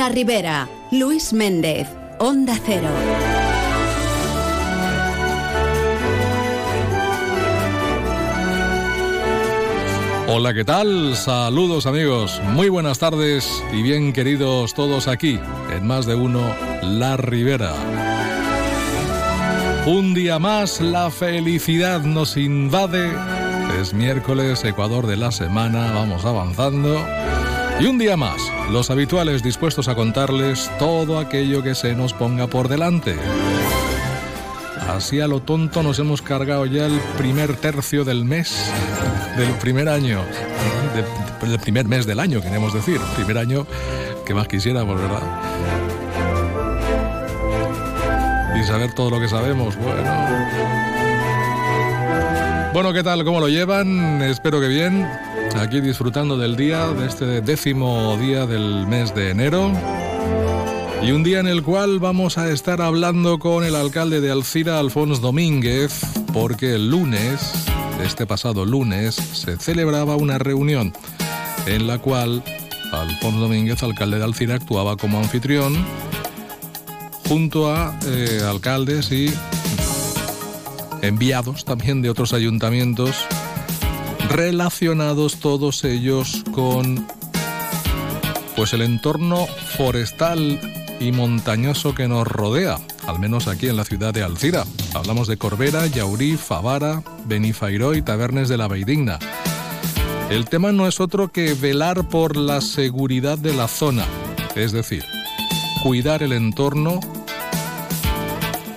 La Ribera, Luis Méndez, Onda Cero. Hola, ¿qué tal? Saludos amigos, muy buenas tardes y bien queridos todos aquí, en más de uno, La Ribera. Un día más la felicidad nos invade. Es miércoles, Ecuador de la semana, vamos avanzando. Y un día más, los habituales dispuestos a contarles todo aquello que se nos ponga por delante. Así a lo tonto nos hemos cargado ya el primer tercio del mes, del primer año, del primer mes del año, queremos decir. Primer año que más quisiéramos, ¿verdad? Y saber todo lo que sabemos, bueno. Bueno, ¿qué tal? ¿Cómo lo llevan? Espero que bien. Aquí disfrutando del día, de este décimo día del mes de enero. Y un día en el cual vamos a estar hablando con el alcalde de Alcira, Alfonso Domínguez, porque el lunes, este pasado lunes, se celebraba una reunión en la cual Alfonso Domínguez, alcalde de Alcira, actuaba como anfitrión junto a eh, alcaldes y enviados también de otros ayuntamientos relacionados todos ellos con pues el entorno forestal y montañoso que nos rodea, al menos aquí en la ciudad de Alcira. Hablamos de Corbera, Yaurí, Favara, Benifairó y Tabernes de la Veidigna. El tema no es otro que velar por la seguridad de la zona, es decir, cuidar el entorno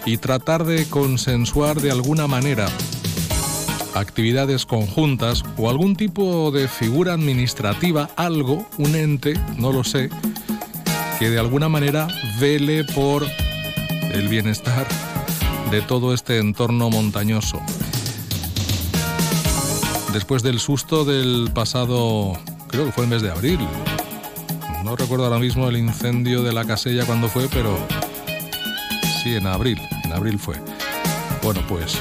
y tratar de consensuar de alguna manera actividades conjuntas o algún tipo de figura administrativa, algo, un ente, no lo sé, que de alguna manera vele por el bienestar de todo este entorno montañoso. Después del susto del pasado, creo que fue el mes de abril, no recuerdo ahora mismo el incendio de la casella cuando fue, pero sí, en abril, en abril fue. Bueno, pues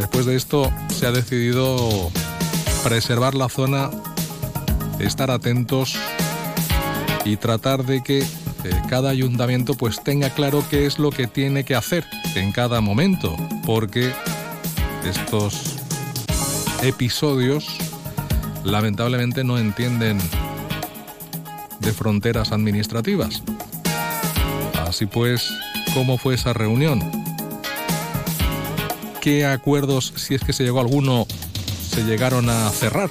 después de esto se ha decidido preservar la zona, estar atentos y tratar de que eh, cada ayuntamiento pues tenga claro qué es lo que tiene que hacer en cada momento, porque estos episodios lamentablemente no entienden de fronteras administrativas. Así pues, ¿cómo fue esa reunión? ¿Qué acuerdos, si es que se llegó a alguno, se llegaron a cerrar?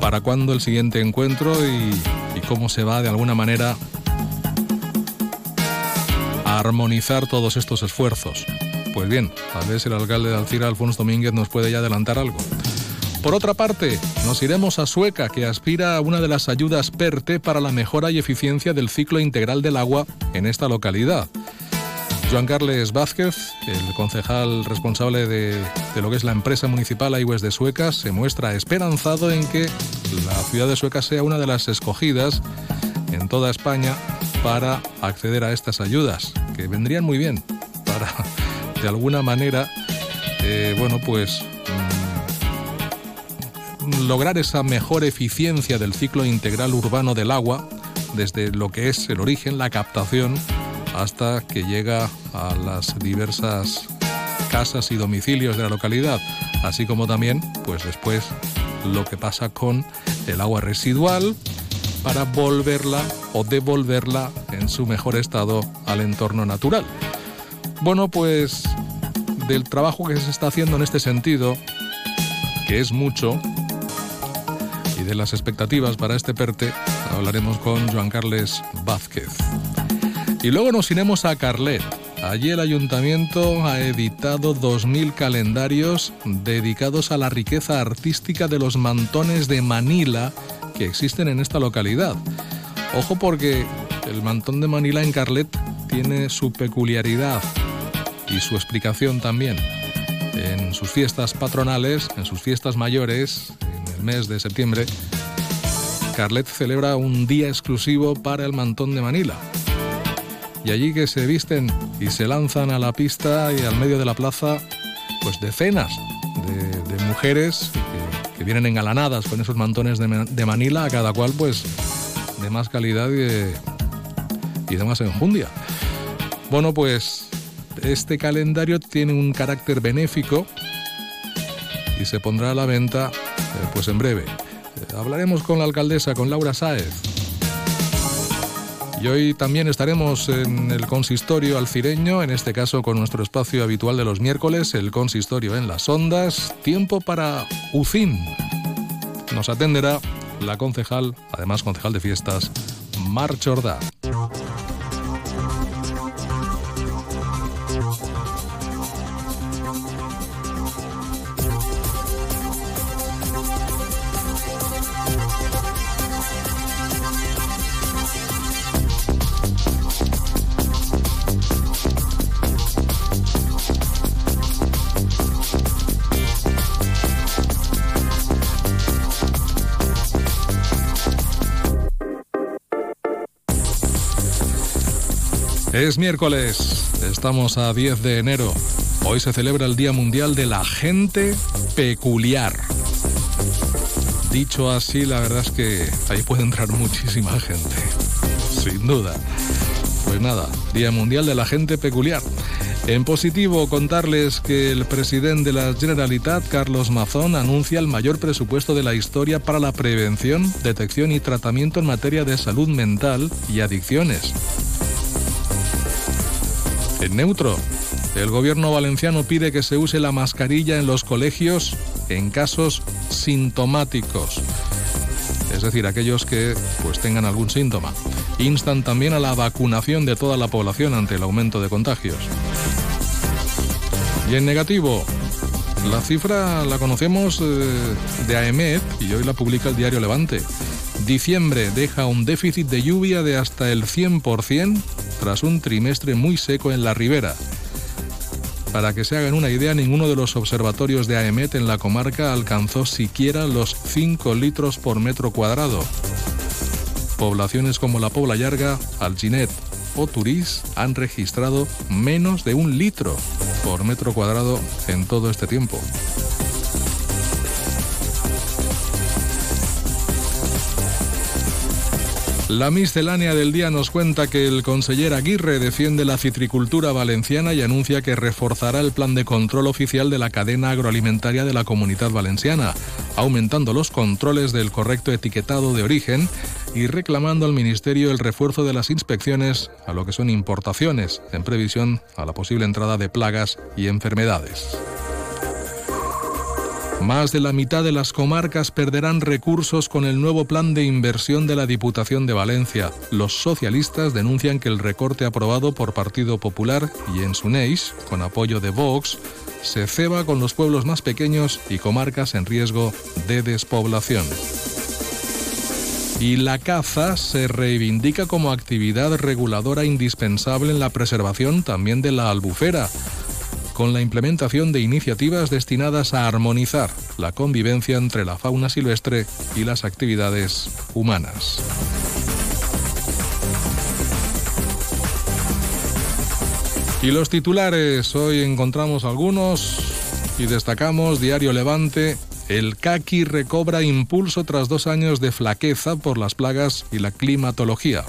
¿Para cuándo el siguiente encuentro y, y cómo se va de alguna manera a armonizar todos estos esfuerzos? Pues bien, tal vez el alcalde de Alcira, Alfonso Domínguez, nos puede ya adelantar algo. Por otra parte, nos iremos a Sueca, que aspira a una de las ayudas PERTE para la mejora y eficiencia del ciclo integral del agua en esta localidad. Joan Carles Vázquez, el concejal responsable de, lo que es la empresa municipal Aigües de Sueca, se muestra esperanzado en que la ciudad de Sueca sea una de las escogidas en toda España para acceder a estas ayudas, que vendrían muy bien para, de alguna manera, eh, bueno, pues mmm, lograr esa mejor eficiencia del ciclo integral urbano del agua, desde lo que es el origen, la captación, hasta que llega a las diversas casas y domicilios de la localidad, así como también, pues después, lo que pasa con el agua residual para volverla o devolverla en su mejor estado al entorno natural. Bueno, pues del trabajo que se está haciendo en este sentido, que es mucho, y de las expectativas para este PERTE, hablaremos con Joan Carles Vázquez. Y luego nos iremos a Carlet. Allí el ayuntamiento ha editado 2.000 calendarios dedicados a la riqueza artística de los mantones de Manila que existen en esta localidad. Ojo porque el mantón de Manila en Carlet tiene su peculiaridad y su explicación también. En sus fiestas patronales, en sus fiestas mayores, en el mes de septiembre, Carlet celebra un día exclusivo para el mantón de Manila y allí que se visten y se lanzan a la pista y al medio de la plaza, pues decenas de, mujeres que, vienen engalanadas con esos mantones de, Manila, a cada cual pues de más calidad y de, y demás enjundia. Bueno, pues este calendario tiene un carácter benéfico y se pondrá a la venta eh, pues en breve. Eh, hablaremos con la alcaldesa, con Laura Sáez. Y hoy también estaremos en el consistorio alcireño, en este caso con nuestro espacio habitual de los miércoles, el consistorio en las ondas. Tiempo para UCIN. Nos atenderá la concejal, además concejal de fiestas, Mar Chordá. Es miércoles, estamos a 10 de enero. Hoy se celebra el Día Mundial de la Gente Peculiar. Dicho así, la verdad es que ahí puede entrar muchísima gente, sin duda. Pues nada, Día Mundial de la Gente Peculiar. En positivo, contarles que el presidente de la Generalitat, Carlos Mazón, anuncia el mayor presupuesto de la historia para la prevención, detección y tratamiento en materia de salud mental y adicciones. En neutro, el gobierno valenciano pide que se use la mascarilla en los colegios en casos sintomáticos, es decir, aquellos que pues tengan algún síntoma. Instan también a la vacunación de toda la población ante el aumento de contagios. Y en negativo, la cifra la conocemos eh, de AEMET y hoy la publica el diario Levante. Diciembre deja un déficit de lluvia de hasta el 100% tras un trimestre muy seco en la ribera. Para que se hagan una idea, ninguno de los observatorios de AEMET en la comarca alcanzó siquiera los 5 litros por metro cuadrado. Poblaciones como La Pobla Llarga, Alginet o Turís han registrado menos de un litro por metro cuadrado en todo este tiempo. La miscelánea del día nos cuenta que el conseller Aguirre defiende la citricultura valenciana y anuncia que reforzará el plan de control oficial de la cadena agroalimentaria de la comunidad valenciana, aumentando los controles del correcto etiquetado de origen y reclamando al Ministerio el refuerzo de las inspecciones a lo que son importaciones, en previsión a la posible entrada de plagas y enfermedades. Más de la mitad de las comarcas perderán recursos con el nuevo plan de inversión de la Diputación de Valencia. Los socialistas denuncian que el recorte aprobado por Partido Popular y en Suneix, con apoyo de Vox, se ceba con los pueblos más pequeños y comarcas en riesgo de despoblación. Y la caza se reivindica como actividad reguladora indispensable en la preservación también de la albufera con la implementación de iniciativas destinadas a armonizar la convivencia entre la fauna silvestre y las actividades humanas. Y los titulares, hoy encontramos algunos y destacamos Diario Levante, el caqui recobra impulso tras dos años de flaqueza por las plagas y la climatología.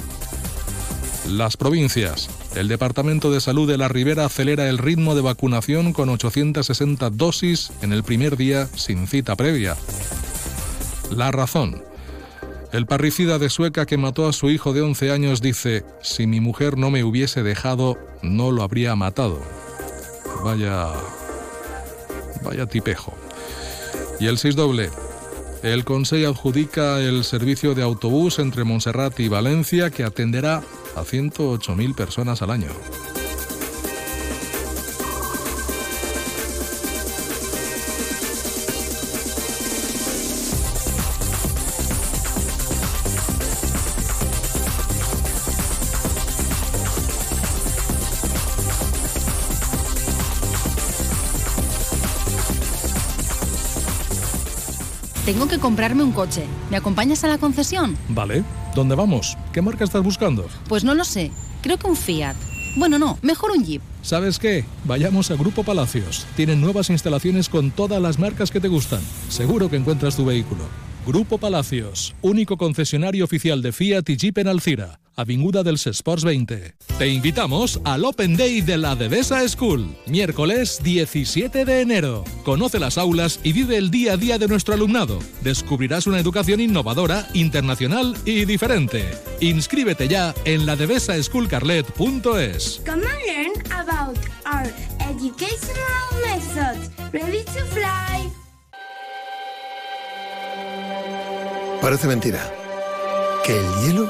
Las provincias. El Departamento de Salud de la Ribera acelera el ritmo de vacunación con 860 dosis en el primer día sin cita previa. La razón. El parricida de Sueca que mató a su hijo de 11 años dice, si mi mujer no me hubiese dejado, no lo habría matado. Vaya... Vaya tipejo. Y el 6 doble. El Consejo adjudica el servicio de autobús entre Montserrat y Valencia que atenderá a 108.000 personas al año. Tengo que comprarme un coche. ¿Me acompañas a la concesión? Vale. ¿Dónde vamos? ¿Qué marca estás buscando? Pues no lo sé. Creo que un Fiat. Bueno, no, mejor un Jeep. ¿Sabes qué? Vayamos a Grupo Palacios. Tienen nuevas instalaciones con todas las marcas que te gustan. Seguro que encuentras tu vehículo. Grupo Palacios, único concesionario oficial de Fiat y Jeep en Alcira. Avinguda dels Esports 20. Te invitamos al Open Day de la Devesa School, miércoles 17 de enero. Conoce las aulas y vive el día a día de nuestro alumnado. Descubrirás una educación innovadora, internacional y diferente. Inscríbete ya en la devesaschoolcarlet.es. Come and learn about our educational methods. Ready to fly. Parece mentira. Que el hielo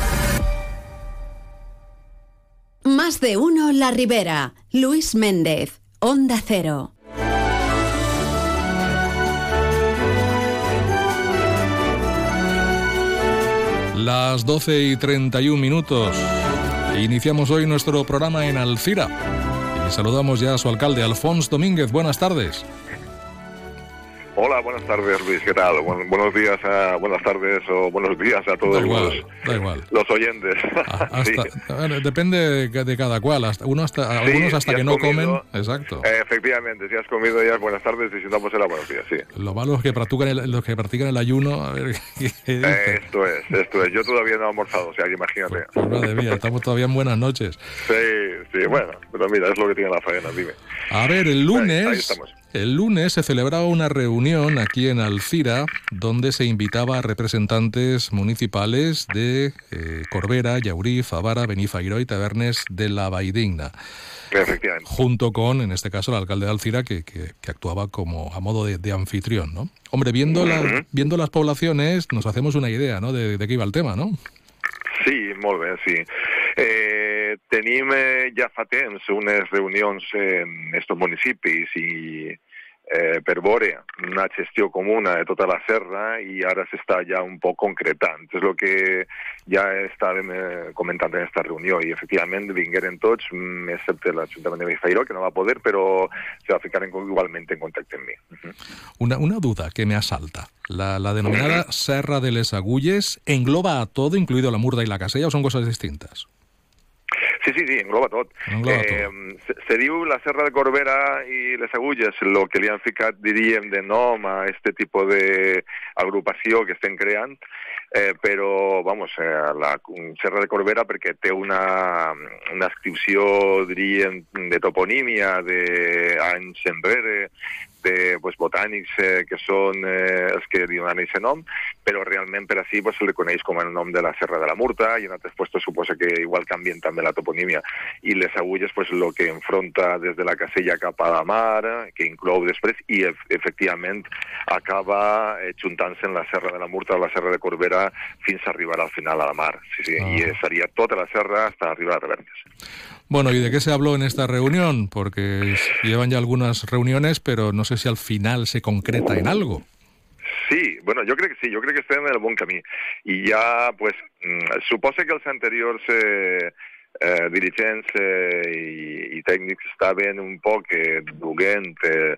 Más de uno La Ribera. Luis Méndez. Onda Cero. Las 12 y 31 minutos. Iniciamos hoy nuestro programa en Alcira. Y saludamos ya a su alcalde, Alfonso Domínguez. Buenas tardes. Hola, buenas tardes Luis, ¿qué tal? Buen- buenos días, a, buenas tardes o buenos días a todos Da igual, los, da igual. los oyentes. A- Sí. hasta- ver, depende de, cada cual. Hasta, uno hasta, Sí, algunos hasta si que no comido, comen. Exacto. Eh, efectivamente, si has comido ya buenas tardes y si no, pues será buenos días, sí. Lo malo es que practican el, los que practican el ayuno. A ver, ¿qué Eh, esto es, esto es. Yo todavía no he almorzado, o sea, que imagínate. Pues madre mía, estamos todavía en buenas noches. Sí, sí, bueno, pero mira, es lo que tiene la faena, dime. A ver, el Ahí lunes, estamos. El lunes se celebraba una reunión aquí en Alcira donde se invitaba a representantes municipales de eh, Corbera, Llaurí, Favara, Benifairó y Tabernes de la Vaidigna, Efectivamente. junto con, en este caso, el alcalde de Alcira que, que- que actuaba como a modo de, de anfitrión, ¿no? Hombre, viendo, la- viendo las poblaciones nos hacemos una idea, ¿no? De, de qué iba el tema, ¿no? Sí, molt bé, sí. Eh, tenim eh, ja fa temps unes reunions en estos municipis i eh, per veure una gestió comuna de tota la serra i ara s'està ja un poc concretant. És el que ja estàvem eh, comentant en aquesta reunió i efectivament vingueren tots, mm, excepte l'Ajuntament de Benifairó, que no va poder, però se va ficar en, igualment en contacte amb mi. Uh -huh. Una, una duda que me asalta. La, la denominada Serra de les Agulles engloba a todo, incluido la Murda y la Casella, o son cosas distintas? Sí, sí, sí, engloba tot. Engloba se, se diu la Serra de Corbera i les Agulles, el que li han ficat, diríem, de nom a este tipus d'agrupació que estem creant, eh, però, vamos, eh, la Serra de Corbera perquè té una, una inscripció, diríem, de toponímia d'anys enrere, de pues, botànics eh, que són eh, els que li donen aquest nom, però realment per així pues, se li coneix com el nom de la Serra de la Murta i en altres puestos suposa que igual canvien també la toponímia. I les agulles, pues, el que enfronta des de la Casella cap a la mar, que inclou després, i ef efectivament acaba eh, juntant-se en la Serra de la Murta o la Serra de Corbera fins a arribar al final a la mar. Sí, sí, Ah. i eh, seria tota la serra hasta arribar a Revertes. Bueno, ¿y de qué se habló en esta reunión? Porque llevan ya algunas reuniones, pero no sé si al final se concreta en algo. Sí, bueno, jo crec que sí, jo crec que estem en el bon camí. I ja, pues, mm, suposa que els anteriors eh, eh, dirigents eh, i, un poc duguent eh,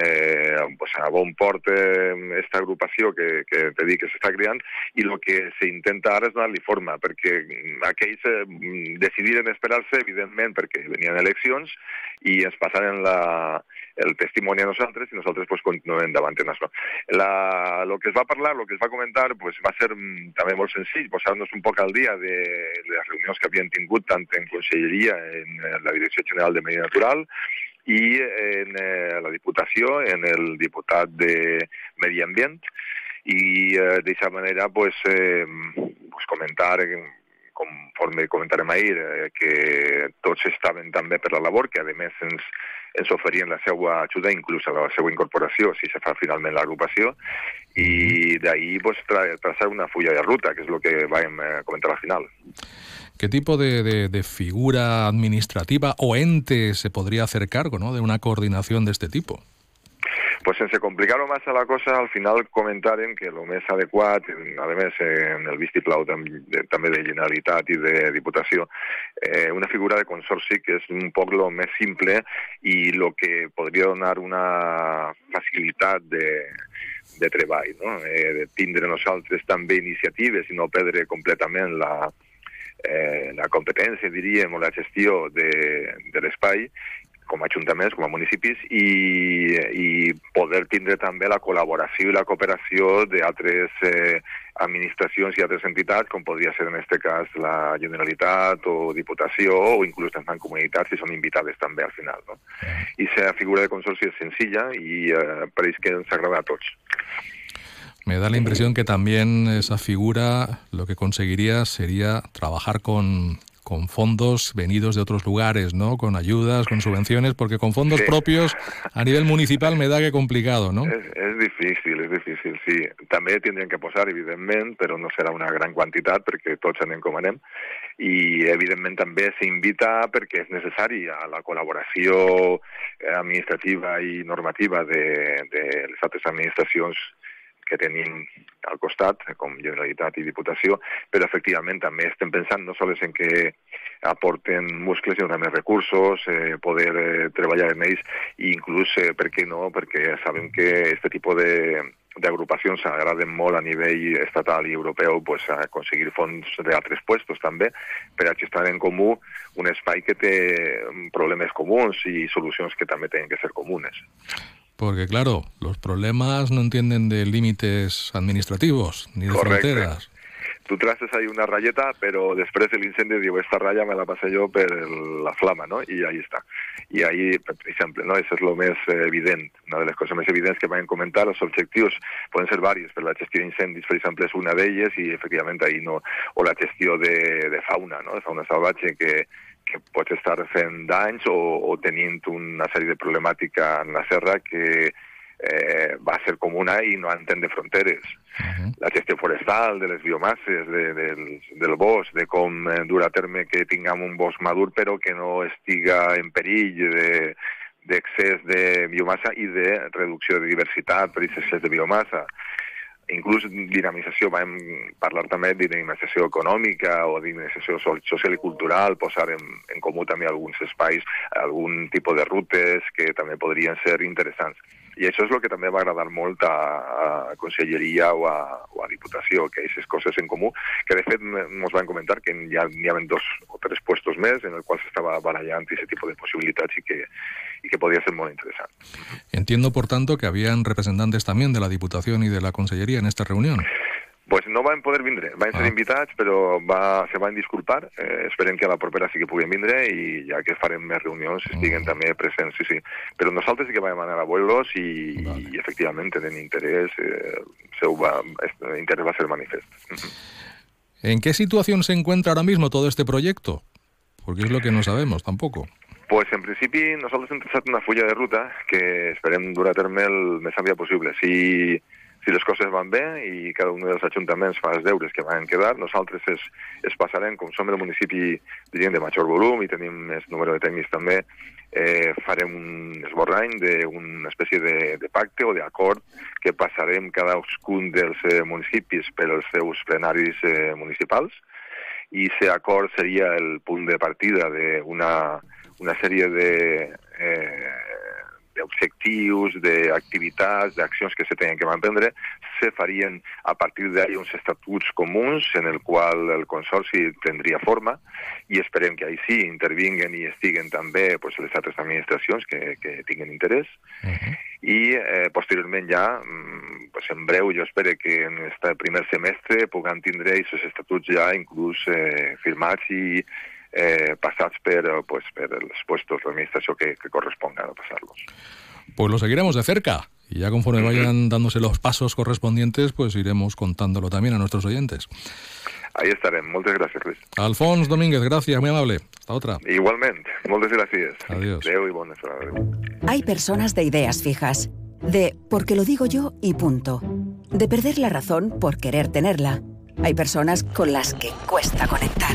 eh, pues a bon port eh, esta agrupació que, que te dic que s'està creant i el que s'intenta ara és donar-li forma perquè aquells eh, decidiren esperar-se evidentment perquè venien eleccions i ens passaren la, el testimoni a nosaltres i nosaltres pues, continuem davant en això. La, lo que es va parlar, lo que es va comentar, pues, va ser mm, també molt senzill, posar-nos un poc al dia de les reunions que havien tingut tant en Conselleria, en la Direcció General de Medi Natural, i en eh, la Diputació, en el diputat de Medi Ambient, i eh, d'aquesta manera pues, eh, pues comentar eh, conforme comentarem ahir, eh, que tots estaven també per la labor, que a més ens, ens oferien la seva ajuda, inclús a la seva incorporació, si se fa finalment l'agrupació, i d'ahir pues, tra traçar una fulla de ruta, que és el que vam eh, comentar al final. ¿Qué tipo de, de- de figura administrativa o ente se podría hacer cargo ¿no? de una coordinación de este tipo? pues sense complicar-ho massa la cosa, al final comentaren que el més adequat, a més en el vistiplau també de Generalitat i de Diputació, eh, una figura de consorci que és un poc lo més simple i el que podria donar una facilitat de, de no? eh, de tindre nosaltres també iniciatives i no perdre completament la, eh, la competència, diríem, o la gestió de, de l'espai com a ajuntaments, com a municipis, i, i poder tindre també la col·laboració i la cooperació d'altres eh, administracions i altres entitats, com podria ser en aquest cas la Generalitat o Diputació, o inclús també comunitats si són invitades també al final. No? I la figura de consorci és senzilla i eh, pareix que ens agrada a tots. Me da la impresión que también esa figura lo que conseguiría sería trabajar con, con fondos venidos de otros lugares, ¿no? Con ayudas, con subvenciones, porque con fondos sí. propios a nivel municipal me da que complicado, ¿no? És, és difícil, és difícil, sí. També tindrien que posar, evidentment, però no serà una gran quantitat perquè tots anem com anem. I, evidentment, també s'invita perquè és necessari a la col·laboració administrativa i normativa de, de les altres administracions que tenim al costat, com Generalitat i Diputació, però efectivament també estem pensant no sols en que aporten muscles, sinó també recursos, eh, poder eh, treballar en ells, i inclús, eh, per què no?, perquè sabem que aquest tipus de d'agrupacions agraden molt a nivell estatal i europeu pues, a aconseguir fons d'altres puestos també per a gestar en comú un espai que té problemes comuns i solucions que també tenen que ser comunes. Porque claro, los problemas no entienden de límites administrativos ni de Correcte. fronteras. Tu traces ahí una ratlleta, però després de l'incendi diu, esta ratlla me la passé jo per la flama, no? I ahí està. I ahí, per exemple, no? això és el més evident, una de les coses més evidents que van comentar, els objectius poden ser diversos, però la gestió d'incendis, per exemple, és una d'elles i, efectivament, ahí no... O la gestió de, de fauna, no? De fauna salvatge que, que pot estar fent danys o, o tenint una sèrie de problemàtica en la serra que eh, va ser comuna i no entén de fronteres. Uh -huh. La gestió forestal, de les biomasses, de, del, del bosc, de com eh, dur a terme que tinguem un bosc madur però que no estiga en perill de d'excés de biomassa i de reducció de diversitat per excés de biomassa inclús dinamització, vam parlar també de dinamització econòmica o dinamització social i cultural, posar en, en comú també alguns espais, algun tipus de rutes que també podrien ser interessants. I això és el que també va agradar molt a, a Conselleria o a, o a Diputació, que aquestes coses en comú, que de fet ens van comentar que hi, ha, hi dos o tres puestos més en el qual s'estava barallant aquest tipus de possibilitats i que, y que podía ser muy interesante. Entiendo, por tanto, que habían representantes también de la Diputación y de la Consellería en esta reunión. Pues no van poder vindre, van ser ah. invitats, però va, se van disculpar. Eh, esperem que a la propera sí que puguin vindre i ja que farem més reunions estiguen mm. també presents, sí, sí. Però nosaltres sí que vam anar a veure-los i, vale. i efectivament tenen interès, eh, seu va, este interès va ser manifest. ¿En qué situación se encuentra ahora mismo todo este proyecto? Porque es lo que no sabemos tampoco. Pues en principi nosaltres hem traçat una fulla de ruta que esperem dur a terme el més aviat possible. Si, si les coses van bé i cada un dels ajuntaments fa els deures que van quedar, nosaltres es, es passarem, com som el municipi diríem, de major volum i tenim més número de tècnics també, eh, farem un esborrany d'una espècie de, de pacte o d'acord que passarem cadascun dels eh, municipis per als seus plenaris eh, municipals i aquest acord seria el punt de partida d'una una sèrie de, eh, d'objectius, d'activitats, d'accions que se tenen que manprendre, se farien a partir d'ahir uns estatuts comuns en el qual el Consorci tindria forma i esperem que ahir sí intervinguen i estiguen també pues, les altres administracions que, que tinguen interès uh -huh. i eh, posteriorment ja pues, en breu jo espero que en aquest primer semestre puguem tindre aquests estatuts ja inclús eh, firmats i eh, passats per, pues, per els puestos de administració que, que correspongan a pasarlos. Pues lo seguiremos de cerca y ya conforme vayan dándose los pasos correspondientes, pues iremos contándolo también a nuestros oyentes. Ahí estaremos. Muchas gracias, Luis. Alfons Domínguez, gracias, muy amable. Hasta otra. Igualmente. Muchas gracias. Adiós. Leo y buenas Hay personas de ideas fijas, de porque lo digo yo y punto, de perder la razón por querer tenerla. Hay personas con las que cuesta conectar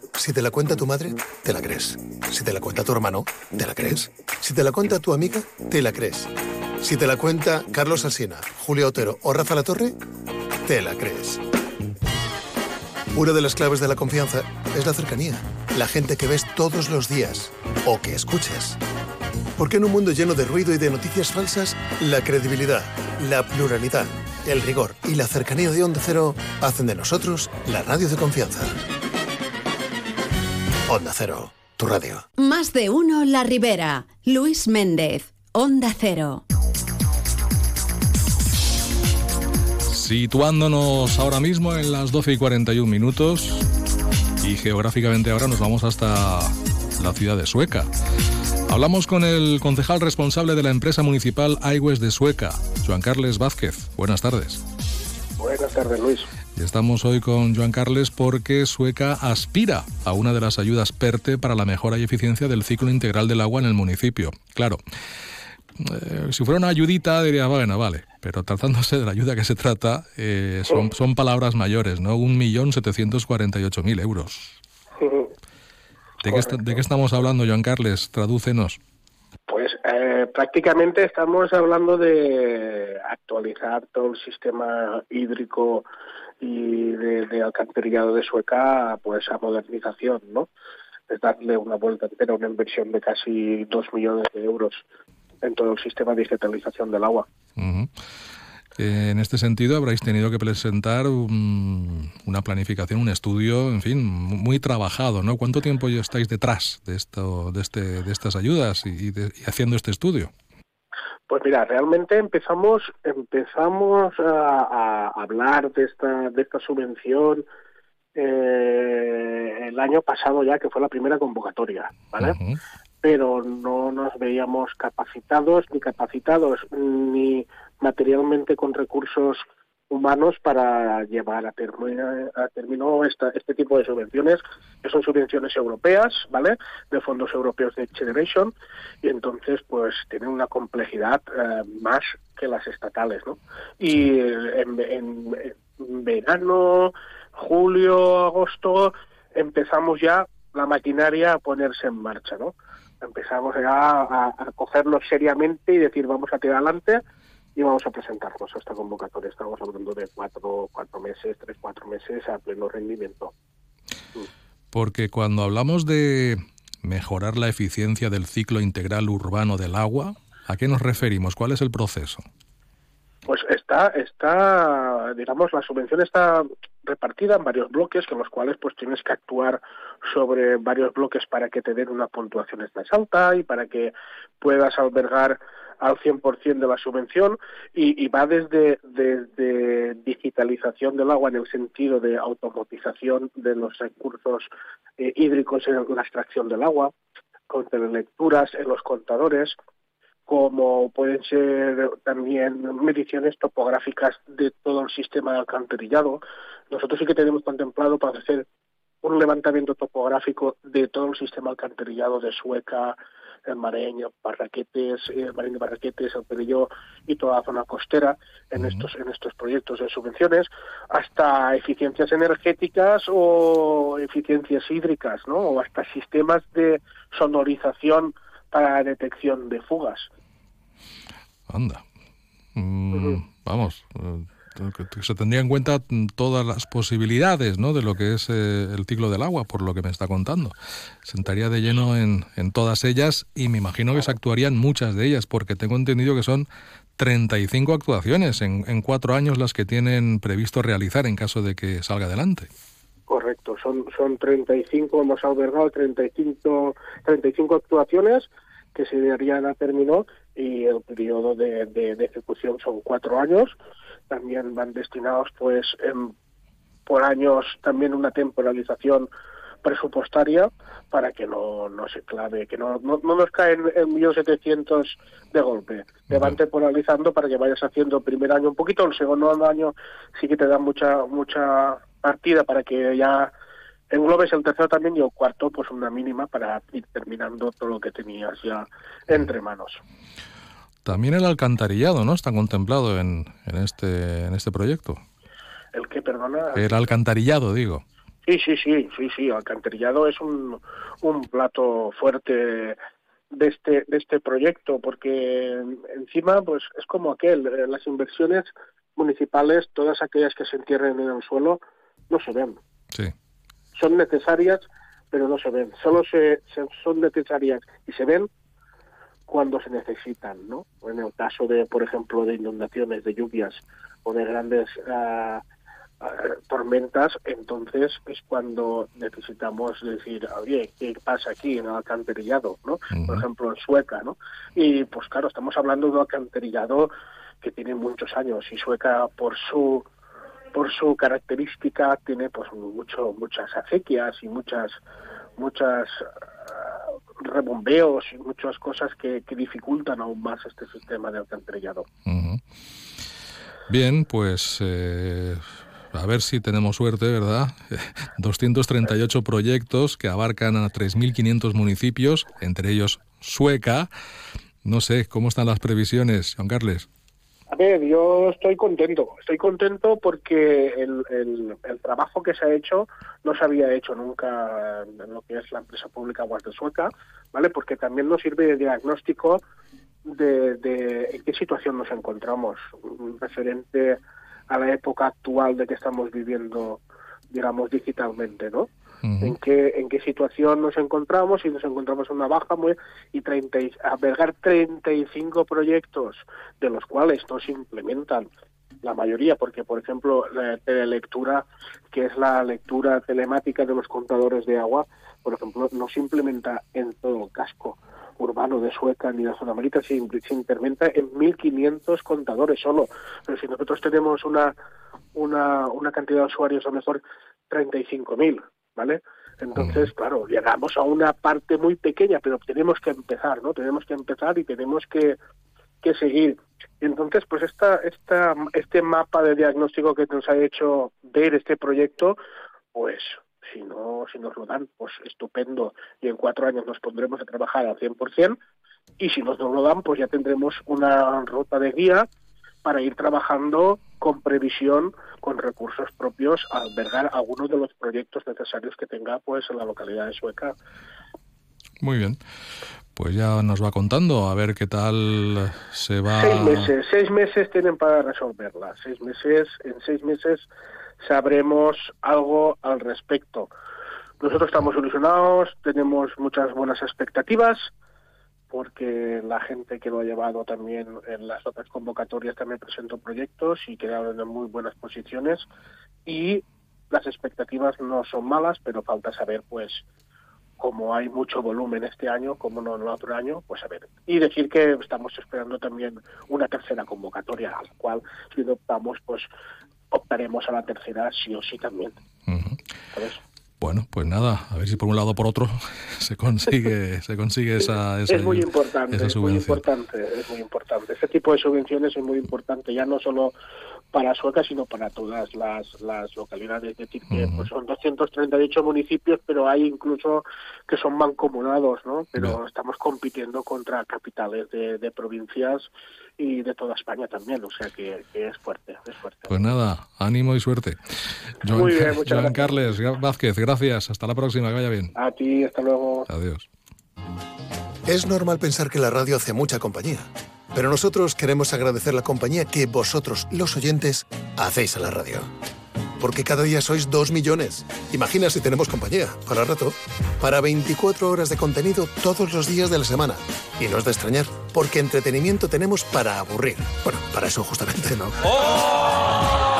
si te la cuenta tu madre, te la crees. Si te la cuenta tu hermano, te la crees. Si te la cuenta tu amiga, te la crees. Si te la cuenta Carlos Alsina, Julio Otero o Rafa La Torre, te la crees. Una de las claves de la confianza es la cercanía, la gente que ves todos los días o que escuchas. Porque en un mundo lleno de ruido y de noticias falsas, la credibilidad, la pluralidad, el rigor y la cercanía de Onda Cero hacen de nosotros la radio de confianza. Onda Cero, tu radio. Más de uno La Ribera. Luis Méndez, Onda Cero. Situándonos ahora mismo en las 12 y 41 minutos y geográficamente ahora nos vamos hasta la ciudad de Sueca. Hablamos con el concejal responsable de la empresa municipal Aigües de Sueca, Joan Carles Vázquez. Buenas tardes. Buenas tardes, Luis. Y estamos hoy con Joan Carles porque Sueca aspira a una de las ayudas PERTE para la mejora y eficiencia del ciclo integral del agua en el municipio. Claro, eh, si fuera una ayudita diría, bueno, vale, pero tratándose de la ayuda que se trata, eh, son, son palabras mayores, ¿no? Un millón setecientos cuarenta y ocho mil euros. ¿De qué, está- ¿De qué estamos hablando, Joan Carles? Tradúcenos. Pues eh, prácticamente estamos hablando de actualizar todo el sistema hídrico y de, de alcantarillado de Sueca pues a modernización, ¿no? Es darle una vuelta entera, una inversión de casi dos millones de euros en todo el sistema de digitalización del agua. Eh, en este sentido, habréis tenido que presentar un- una planificación, un estudio, en fin, mu- muy trabajado, ¿no? ¿Cuánto tiempo ya estáis detrás de esto, de este, de estas ayudas y de- y haciendo este estudio? Pues mira, realmente empezamos empezamos a, a hablar de esta de esta subvención eh, el año pasado ya que fue la primera convocatoria, ¿vale? Pero no nos veíamos capacitados ni capacitados ni materialmente con recursos humanos para llevar a término, a término esta- este tipo de subvenciones, que son subvenciones europeas, ¿vale? De fondos europeos de Generation, y entonces pues tienen una complejidad eh, más que las estatales, ¿no? Y eh, en, en- en verano, julio, agosto, empezamos ya la maquinaria a ponerse en marcha, ¿no? Empezamos ya a, a cogerlo seriamente y decir vamos a tirar adelante y vamos a presentarnos a esta convocatoria. Estamos hablando de cuatro, cuatro meses, tres, cuatro meses a pleno rendimiento. Porque cuando hablamos de mejorar la eficiencia del ciclo integral urbano del agua, ¿a qué nos referimos? ¿Cuál es el proceso? Pues está, está, digamos, la subvención está repartida en varios bloques, con los cuales pues tienes que actuar sobre varios bloques para que te den una puntuación más alta y para que puedas albergar al 100% de la subvención. Y, va desde, digitalización del agua en el sentido de automatización de los recursos eh, hídricos en la extracción del agua, con lecturas en los contadores, como pueden ser también mediciones topográficas de todo el sistema de alcantarillado. Nosotros sí que tenemos contemplado para hacer un levantamiento topográfico de todo el sistema alcantarillado de Sueca, el Mareño, Barraquetes, eh, el Mareño Barraquetes, el Perelló y toda la zona costera en estos en estos proyectos de subvenciones, hasta eficiencias energéticas o eficiencias hídricas, ¿no? O hasta sistemas de sonorización para detección de fugas. Anda. Mm, Vamos, eh, que se tendría en cuenta todas las posibilidades ¿no? de lo que es eh, el ciclo del agua, por lo que me está contando. Sentaría de lleno en, en todas ellas y me imagino que se actuarían muchas de ellas, porque tengo entendido que son 35 actuaciones en, en cuatro años las que tienen previsto realizar en caso de que salga adelante. Correcto, son, son 35, hemos albergado 35, 35 actuaciones que se darían a término y el periodo de, de, ejecución son cuatro años. También van destinados, pues, en, por años también una temporalización presupuestaria para que no, no se clave, que no, no, nos caen en 1.700 de golpe. Te van temporalizando para que vayas haciendo el primer año un poquito, el segundo año sí que te dan mucha mucha partida para que ya englobes el tercero también y el cuarto pues una mínima para ir terminando todo lo que tenías ya entre manos. También el alcantarillado, ¿no? Está contemplado en, en este en este proyecto. ¿El que, perdona? El alcantarillado, digo. Sí, sí, sí, sí, sí. Alcantarillado es un, un plato fuerte de este de este proyecto porque encima pues es como aquel eh, las inversiones municipales todas aquellas que se entierren en el suelo no se ven. Sí. Son necesarias, pero no se ven. Solo se, son necesarias y se ven cuando se necesitan, ¿no? En el caso de, por ejemplo, de inundaciones, de lluvias o de grandes ah, tormentas, entonces es cuando necesitamos decir, oye, ¿qué pasa aquí en el alcantarillado, no? Por ejemplo, en Sueca, ¿no? Y pues claro, estamos hablando de un alcantarillado que tiene muchos años y Sueca por su por su característica tiene pues mucho muchas acequias y muchas muchas uh, rebombeos y muchas cosas que, dificultan aún más este sistema de alcantarillado. Bien, pues eh, a ver si tenemos suerte, ¿verdad? 238 proyectos que abarcan a 3.500 municipios, entre ellos Sueca. No sé, ¿cómo están las previsiones, Juan Carles? A ver, yo estoy contento. Estoy contento porque el, el, trabajo que se ha hecho no se había hecho nunca en lo que es la empresa pública de Sueca, ¿vale? Porque también nos sirve de diagnóstico de en qué situación nos encontramos, referente a la época actual de que estamos viviendo, digamos, digitalmente, ¿no? En qué en qué situación nos encontramos y nos encontramos en una baja muy y 30 albergar 35 proyectos de los cuales no se implementan la mayoría porque por ejemplo la telelectura que es la lectura telemática de los contadores de agua por ejemplo no se implementa en todo el casco urbano de Sueca ni de zona marita se, se implementa en 1.500 contadores solo. Pero si nosotros tenemos una una, una cantidad de usuarios a lo mejor 35.000 ¿vale? Entonces, claro, llegamos a una parte muy pequeña, pero tenemos que empezar, ¿no? Tenemos que empezar y tenemos que, que seguir. Entonces, pues esta, esta, este mapa de diagnóstico que nos ha hecho ver este proyecto, pues si no, si nos lo dan, pues estupendo. Y en cuatro años nos pondremos a trabajar al 100%. Y si nos no lo dan, pues ya tendremos una ruta de guía para ir trabajando con previsión, con recursos propios, a albergar algunos de los proyectos necesarios que tenga pues en la localidad de Sueca. Muy bien. Pues ya nos va contando a ver qué tal se va. Seis meses, seis meses tienen para resolverla. Seis meses, en seis meses sabremos algo al respecto. Nosotros estamos ilusionados, tenemos muchas buenas expectativas porque la gente que lo ha llevado también en las otras convocatorias también presentó proyectos y quedaron en muy buenas posiciones y las expectativas no son malas, pero falta saber pues como hay mucho volumen este año, como no en el otro año, pues a ver. Y decir que estamos esperando también una tercera convocatoria, a la cual si optamos, pues optaremos a la tercera sí o sí también. Bueno, pues nada, a ver si por un lado o por otro se consigue, se consigue esa, esa, es muy importante, Es muy importante, es muy importante. Este tipo de subvenciones es muy importante, ya no solo para Sueca, sino para todas las, las localidades. Es decir, que pues son 238 municipios, pero hay incluso que son mancomunados, ¿no? Pero estamos compitiendo contra capitales de, de provincias y de toda España también, o sea que, es fuerte, es fuerte. Pues nada, ánimo y suerte. Joan, Muy bien, muchas Joan Carles Vázquez, gracias, hasta la próxima, que vaya bien. A ti, hasta luego. Adiós. Es normal pensar que la radio hace mucha compañía, pero nosotros queremos agradecer la compañía que vosotros, los oyentes, hacéis a la radio porque cada día sois dos millones. Imagina si tenemos compañía, para rato, para 24 horas de contenido todos los días de la semana. Y no es de extrañar, porque entretenimiento tenemos para aburrir. Bueno, para eso justamente, ¿no? ¡Oh!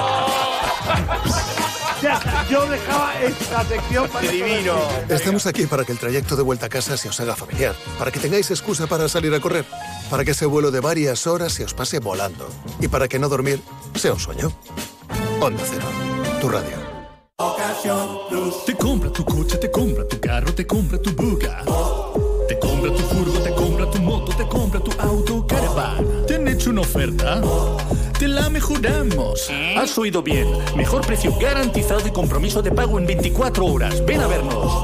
yo dejaba esta sección para divino. Estamos aquí para que el trayecto de vuelta a casa se os haga familiar, para que tengáis excusa para salir a correr, para que ese vuelo de varias horas se os pase volando y para que no dormir sea un sueño. Onda Cero, tu radio. Te compra tu coche, te compra tu carro, te compra tu buga. Te compra tu furgo, te compra tu moto, te compra tu auto, caravana. ¿Te han hecho una oferta? Te la mejoramos. Has oído bien. Mejor precio garantizado y compromiso de pago en 24 horas. Ven a vernos.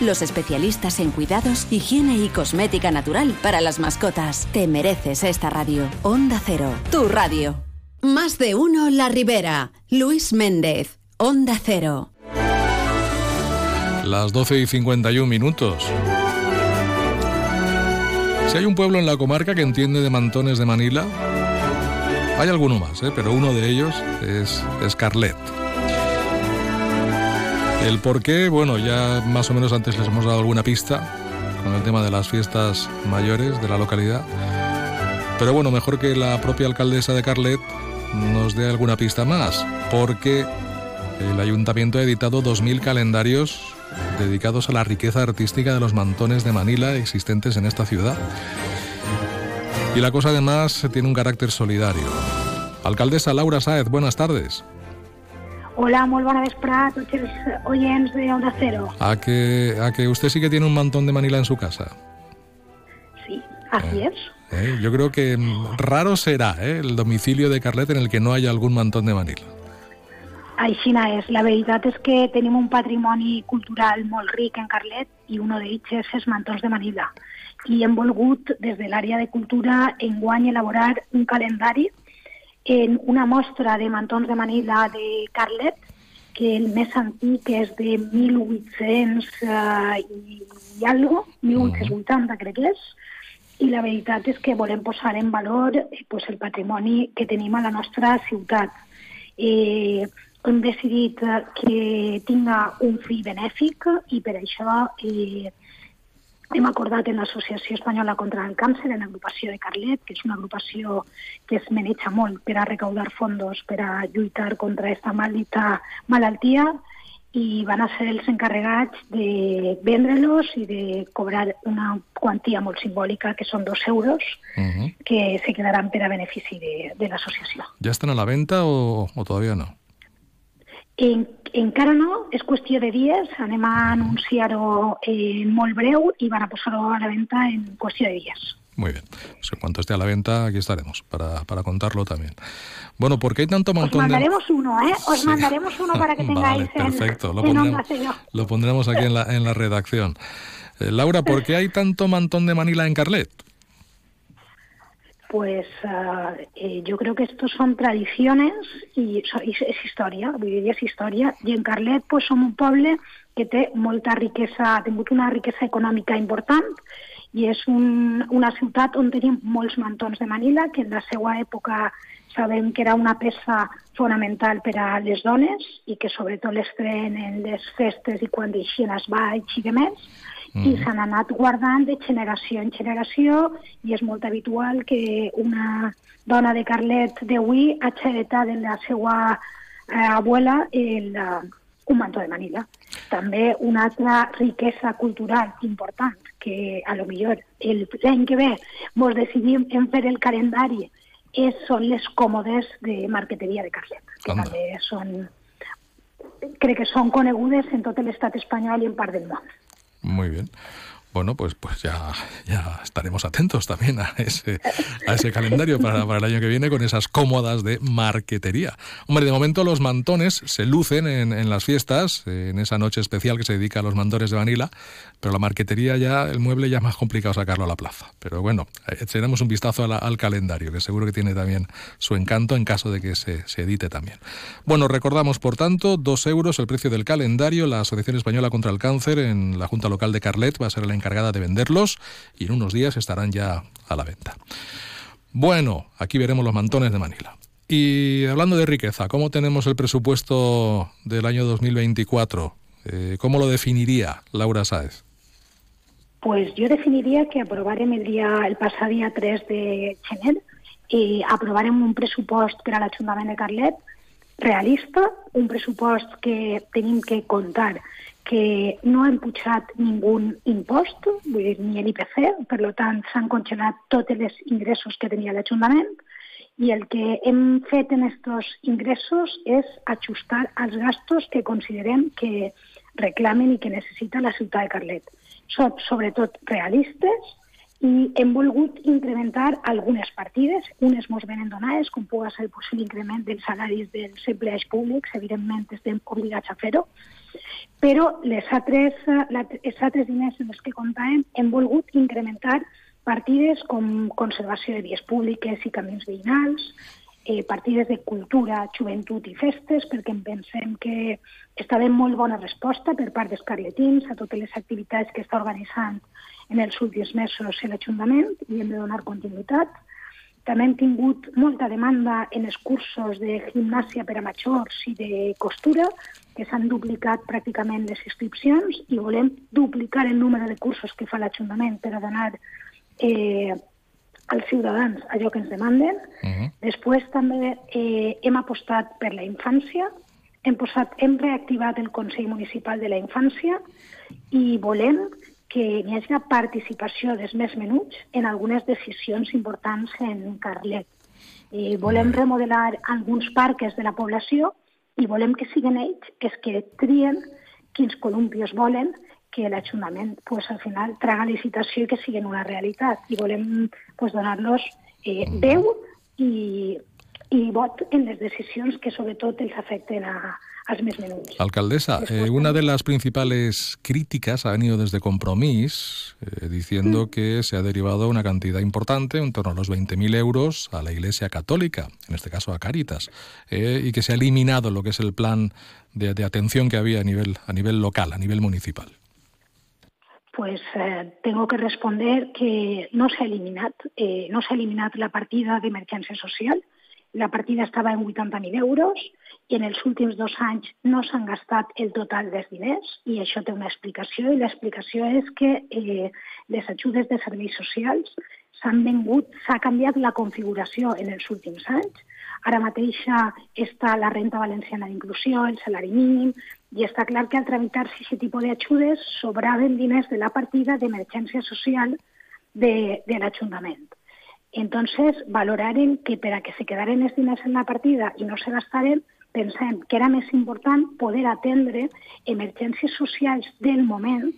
los especialistas en cuidados, higiene y cosmética natural para las mascotas. Te mereces esta radio. Onda Cero, tu radio. Más de uno La Ribera. Luis Méndez, Onda Cero. Las 12 y 51 minutos. Si hay un pueblo en la comarca que entiende de mantones de Manila, hay alguno más, ¿eh? pero uno de ellos es, Carlet. El por qué, bueno, ya más o menos antes les hemos dado alguna pista con el tema de las fiestas mayores de la localidad. Pero bueno, mejor que la propia alcaldesa de Carlet nos dé alguna pista más, porque el ayuntamiento ha editado 2.000 calendarios dedicados a la riqueza artística de los mantones de Manila existentes en esta ciudad. Y la cosa además tiene un carácter solidario. Alcaldesa Laura Sáez, buenas tardes. Hola, molt bona vesprada a tots els oients de Onda Cero. ¿A que, a que usted sí que tiene un mantón de Manila en su casa? Sí, así es. ¿Eh? Yo creo que mm, raro será ¿eh? el domicilio de Carlet en el que no haya algún mantón de Manila. Aixina és. La veritat és que tenim un patrimoni cultural molt ric en Carlet i un d'ells és els mantons de Manila. I hem volgut, des de l'àrea de cultura, enguany elaborar un calendari en una mostra de mantons de Manila de Carlet, que el més antic és de 1800 eh, i, i algo, 1880 crec que és, i la veritat és que volem posar en valor eh, pues, el patrimoni que tenim a la nostra ciutat. Eh, hem decidit eh, que tinga un fi benèfic i per això eh, hem acordat en l'Associació Espanyola contra el Càncer, en l'agrupació de Carlet, que és una agrupació que es maneja molt per a recaudar fondos per a lluitar contra aquesta maldita malaltia, i van a ser els encarregats de vendre-los i de cobrar una quantia molt simbòlica, que són dos euros, Ujú. que se quedaran per a benefici de, de l'associació. ¿Ya están a la venta o, o todavía no? En, encara no, és qüestió de dies, anem a anunciar-ho eh, molt breu i van a posar-ho a la venda en qüestió de dies. Muy bien. Pues en cuanto esté a la venta, aquí estaremos para, para contarlo también. Bueno, ¿por qué hay tanto Os mantón de... mandaremos uno, ¿eh? Os mandaremos uno para que tengáis Vale, perfecto. Lo en, Onda pondremos, lo pondremos aquí en la, en la redacción. Eh, Laura, ¿por qué hay tanto mantón de Manila en Carlet? Pues ah, eh, yo creo que estos son tradiciones y, i és història, vull dir, és història. I en Carlet pues, som un poble que té molta riquesa, ha tingut una riquesa econòmica important i és un, una ciutat on tenim molts mantons de Manila, que en la seva època sabem que era una peça fonamental per a les dones i que sobretot les tren en les festes i quan deixen els balls i demés i s'han anat guardant de generació en generació i és molt habitual que una dona de Carlet d'avui hagi heretat de la seva eh, abuela el, eh, un mantó de Manila. També una altra riquesa cultural important que a lo millor el- l'any que ve mos decidim en fer el calendari és, són les còmodes de marqueteria de Carlet, que també són crec que són conegudes en tot l'estat espanyol i en part del món. Muy bien. Bueno, pues, pues ya, estaremos atentos también a ese, calendario para, el año que viene con esas cómodas de marquetería. Hombre, de momento los mantones se lucen en, las fiestas, en esa noche especial que se dedica a los mandones de Vanilla, pero la marquetería ya, el mueble ya es más complicado sacarlo a la plaza. Pero bueno, echaremos un vistazo al calendario, que seguro que tiene también su encanto en caso de que se, edite también. Bueno, recordamos, por tanto, dos euros el precio del calendario. La Asociación Española contra el Cáncer en la Junta Local de Carlet va a ser la encargada de venderlos y en unos días estarán ya a la venta. Bueno, aquí veremos los mantones de Manila. Y hablando de riqueza, ¿cómo tenemos el presupuesto del año 2024? Eh, ¿Cómo lo definiría Laura Sáez? Pues yo definiría que aprobarem el, dia, el passat dia 3 de gener i aprovarem un pressupost per a l'Ajuntament de Carlet realista, un pressupost que tenim que comptar que no han pujat ningú impost, vull dir, ni l'IPC, per tant s'han congelat tots els ingressos que tenia l'Ajuntament i el que hem fet en aquests ingressos és ajustar els gastos que considerem que reclamen i que necessita la ciutat de Carlet. Són sobretot realistes i hem volgut incrementar algunes partides, unes mos venen donades, com pugui ser pues, l'increment dels salaris dels empleats públics, evidentment estem obligats a fer-ho, però les altres, les altres diners en els que comptàvem hem volgut incrementar partides com conservació de vies públiques i camins veïnals, eh, partides de cultura, joventut i festes, perquè em pensem que està ben molt bona resposta per part dels carletins a totes les activitats que està organitzant en els últims mesos l'Ajuntament i hem de donar continuïtat. També hem tingut molta demanda en els cursos de gimnàsia per a majors i de costura, que s'han duplicat pràcticament les inscripcions i volem duplicar el número de cursos que fa l'Ajuntament per a donar eh, als ciutadans allò que ens demanden. Uh -huh. Després també eh, hem apostat per la infància, hem, posat, hem reactivat el Consell Municipal de la Infància i volem que hi hagi participació dels més menuts en algunes decisions importants en Carlet. Eh, volem remodelar alguns parques de la població i volem que siguin ells els que trien quins columpios volen que l'Ajuntament pues, al final traga licitació i que siguin una realitat. I volem pues, donar-los eh, veu i, i vot en les decisions que sobretot els afecten a, Alcaldesa, eh, una de las principales críticas ha venido desde Compromís, eh, diciendo mm. que se ha derivado una cantidad importante, en torno a los 20.000 euros, a la Iglesia Católica, en este caso a Caritas, eh, y que se ha eliminado lo que es el plan de, de, atención que había a nivel, a nivel local, a nivel municipal. Pues tengo que responder que no se ha eliminat, eh, no s'ha eliminat la partida d'emergència social, la partida estava en 80.000 euros, i en els últims dos anys no s'han gastat el total dels diners i això té una explicació i l'explicació és que eh, les ajudes de serveis socials s'han vengut, s'ha canviat la configuració en els últims anys. Ara mateix està la renta valenciana d'inclusió, el salari mínim, i està clar que al tramitar-se aquest tipus d'ajudes sobraven diners de la partida d'emergència social de, de l'Ajuntament. Entonces, valoraren que per a que se quedaren els diners en la partida i no se gastaren, pensem que era més important poder atendre emergències socials del moment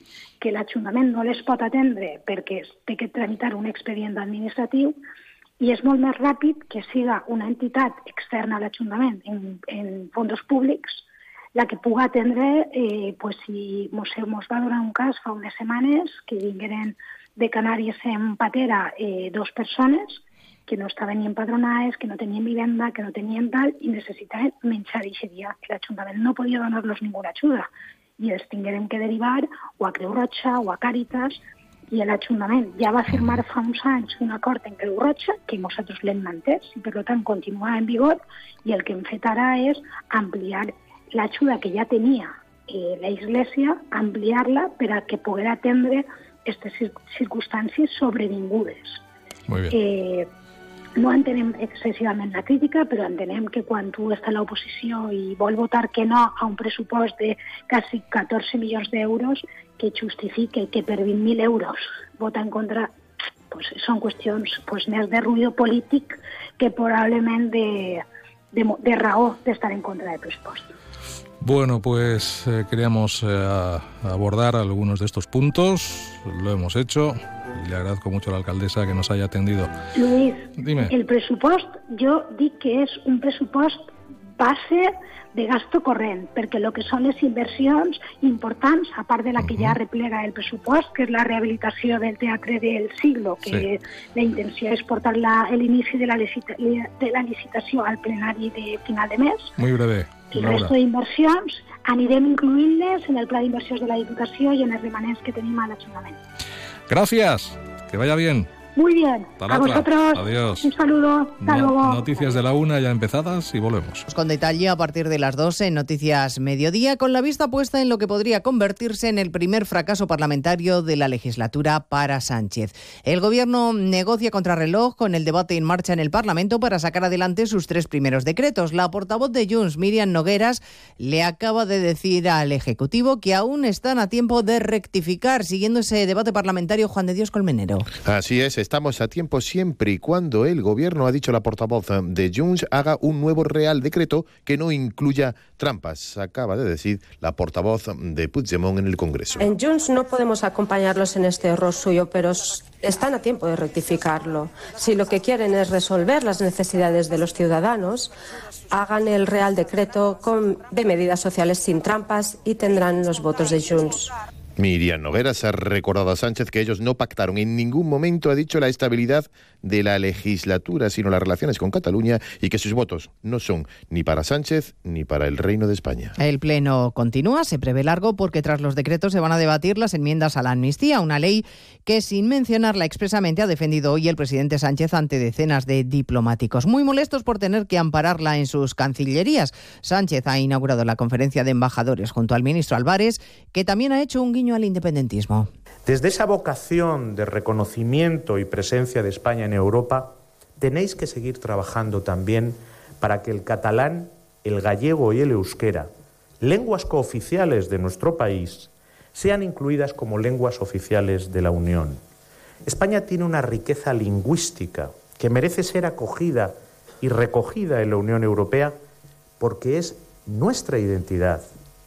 que l'Ajuntament no les pot atendre perquè té que tramitar un expedient administratiu i és molt més ràpid que siga una entitat externa a l'Ajuntament en, en fons públics la que pugui atendre, eh, pues, si mos, mos va donar un cas fa unes setmanes que vingueren de Canàries en patera eh, dos persones que no estaven ni empadronades, que no tenien vivenda, que no tenien tal, i necessitaven menjar aquest dia. L'Ajuntament no podia donar-los ninguna ajuda i els tingueren que derivar o a Creu Roja o a Càritas i l'Ajuntament ja va firmar fa uns anys un acord en Creu Roja que nosaltres l'hem mantès i per tant continua en vigor i el que hem fet ara és ampliar l'ajuda que ja tenia eh, la Iglesia, ampliar-la per a que pogués atendre aquestes circumstàncies sobrevingudes. Muy bien. Eh, no entenem excessivament la crítica, però entenem que quan tu estàs a l'oposició i vol votar que no a un pressupost de quasi 14 milions d'euros, que justifique que per 20.000 euros vota en contra, pues, són qüestions pues, més de ruïdo polític que probablement de, de, de raó d'estar en contra del pressupost. Bueno, pues eh, queríamos eh, abordar algunos de estos puntos, lo hemos hecho y le agradezco mucho a la alcaldesa que nos haya atendido. Luis, Dime. el pressupost jo dic que és un pressupost base de gasto corrent, perquè el que són les inversions importants, a part de la que ja replega el pressupost, que és la rehabilitació del Teatre del Siglo, que la intenció és portar la- l'inici de, la licita, de la licitació al plenari de final de mes. Muy breve, El resto d'inversions anirem incluint-les en el pla d'inversions de la Diputació i en els remanents que tenim a l'Ajuntament. Gracias, que vaya bien. Muy bien. Hasta a otra. vosotros. Adiós. Un saludo. Hasta No- luego. noticias de la una ya empezadas y volvemos. Con detalle a partir de las 12 en Noticias Mediodía, con la vista puesta en lo que podría convertirse en el primer fracaso parlamentario de la legislatura para Sánchez. El Gobierno negocia contrarreloj con el debate en marcha en el Parlamento para sacar adelante sus tres primeros decretos. La portavoz de Junts, Miriam Nogueras, le acaba de decir al Ejecutivo que aún están a tiempo de rectificar, siguiendo ese debate parlamentario Juan de Dios Colmenero. Así es, estamos a tiempo siempre y cuando el gobierno, ha dicho la portavoz de Junts, haga un nuevo real decreto que no incluya trampas, acaba de decir la portavoz de Puigdemont en el Congreso. En Junts no podemos acompañarlos en este error suyo, pero están a tiempo de rectificarlo. Si lo que quieren es resolver las necesidades de los ciudadanos, hagan el Real Decreto con, de medidas sociales sin trampas y tendrán los votos de Junts. Miriam Nogueras ha recordado a Sánchez que ellos no pactaron en ningún momento, ha dicho, la estabilidad de la legislatura, sino las relaciones con Cataluña y que sus votos no son ni para Sánchez ni para el Reino de España. El Pleno continúa, se prevé largo porque tras los decretos se van a debatir las enmiendas a la amnistía, una ley que sin mencionarla expresamente ha defendido hoy el presidente Sánchez ante decenas de diplomáticos, muy molestos por tener que ampararla en sus cancillerías. Sánchez ha inaugurado la conferencia de embajadores junto al ministro Álvarez, que también ha hecho un guiño al independentismo. Desde esa vocación de reconocimiento y presencia de España en Europa, tenéis que seguir trabajando también para que el catalán, el gallego y el euskera, lenguas cooficiales de nuestro país, sean incluidas como lenguas oficiales de la Unión. España tiene una riqueza lingüística que merece ser acogida y recogida en la Unión Europea porque es nuestra identidad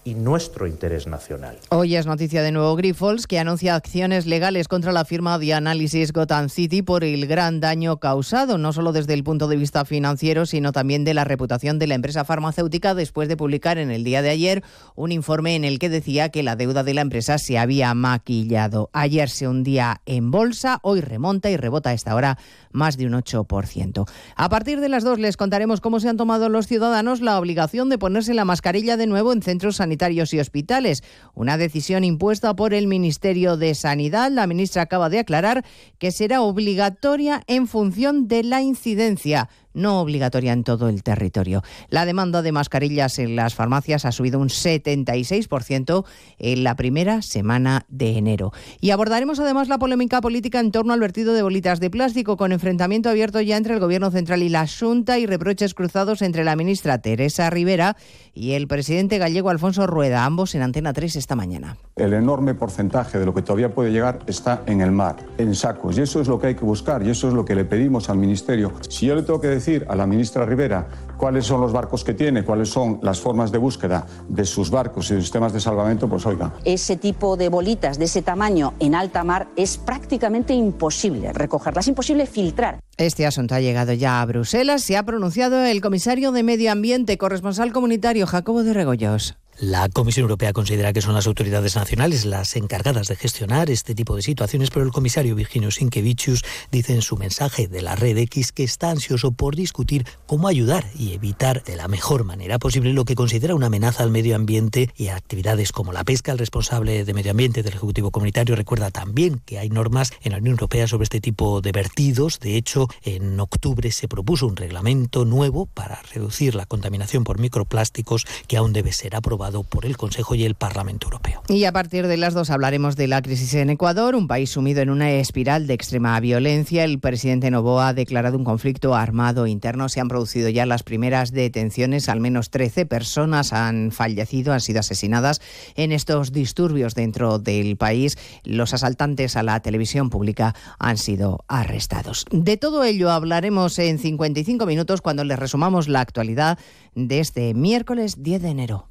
y nuestro interés nacional. Hoy es noticia de nuevo Grifols, que anuncia acciones legales contra la firma de análisis Gotham City por el gran daño causado, no solo desde el punto de vista financiero, sino también de la reputación de la empresa farmacéutica después de publicar en el día de ayer un informe en el que decía que la deuda de la empresa se había maquillado. Ayer se hundía en bolsa, hoy remonta y rebota a esta hora más de un 8%. A partir de las dos les contaremos cómo se han tomado los ciudadanos la obligación de ponerse la mascarilla de nuevo en centros sanitarios y hospitales. Una decisión impuesta por el Ministerio de Sanidad. La ministra acaba de aclarar que será obligatoria en función de la incidencia no obligatoria en todo el territorio. La demanda de mascarillas en las farmacias ha subido un 76% en la primera semana de enero. Y abordaremos además la polémica política en torno al vertido de bolitas de plástico, con enfrentamiento abierto ya entre el Gobierno Central y la Junta y reproches cruzados entre la ministra Teresa Rivera y el presidente gallego Alfonso Rueda, ambos en Antena 3 esta mañana. El enorme porcentaje de lo que todavía puede llegar está en el mar, en sacos. Y eso es lo que hay que buscar y eso es lo que le pedimos al Ministerio. Si yo le tengo que decir a la ministra Rivera cuáles son los barcos que tiene, cuáles son las formas de búsqueda de sus barcos y de sistemas de salvamento, pues oiga. Ese tipo de bolitas de ese tamaño en alta mar es prácticamente imposible recogerlas, es imposible filtrar. Este asunto ha llegado ya a Bruselas. Se ha pronunciado el comisario de Medio Ambiente, corresponsal comunitario Jacobo de Regoyos. La Comisión Europea considera que son las autoridades nacionales las encargadas de gestionar este tipo de situaciones, pero el comisario Virginio Sinkevičius dice en su mensaje de la red X que está ansioso por discutir cómo ayudar y evitar de la mejor manera posible lo que considera una amenaza al medio ambiente y a actividades como la pesca. El responsable de medio ambiente del Ejecutivo Comunitario recuerda también que hay normas en la Unión Europea sobre este tipo de vertidos. De hecho, en octubre se propuso un reglamento nuevo para reducir la contaminación por microplásticos que aún debe ser aprobado por el Consejo y el Parlamento Europeo. Y a partir de las dos hablaremos de la crisis en Ecuador, un país sumido en una espiral de extrema violencia. El presidente Novoa ha declarado un conflicto armado interno. Se han producido ya las primeras detenciones. Al menos 13 personas han fallecido, han sido asesinadas en estos disturbios dentro del país. Los asaltantes a la televisión pública han sido arrestados. De todo ello hablaremos en 55 minutos cuando les resumamos la actualidad de este miércoles 10 de enero.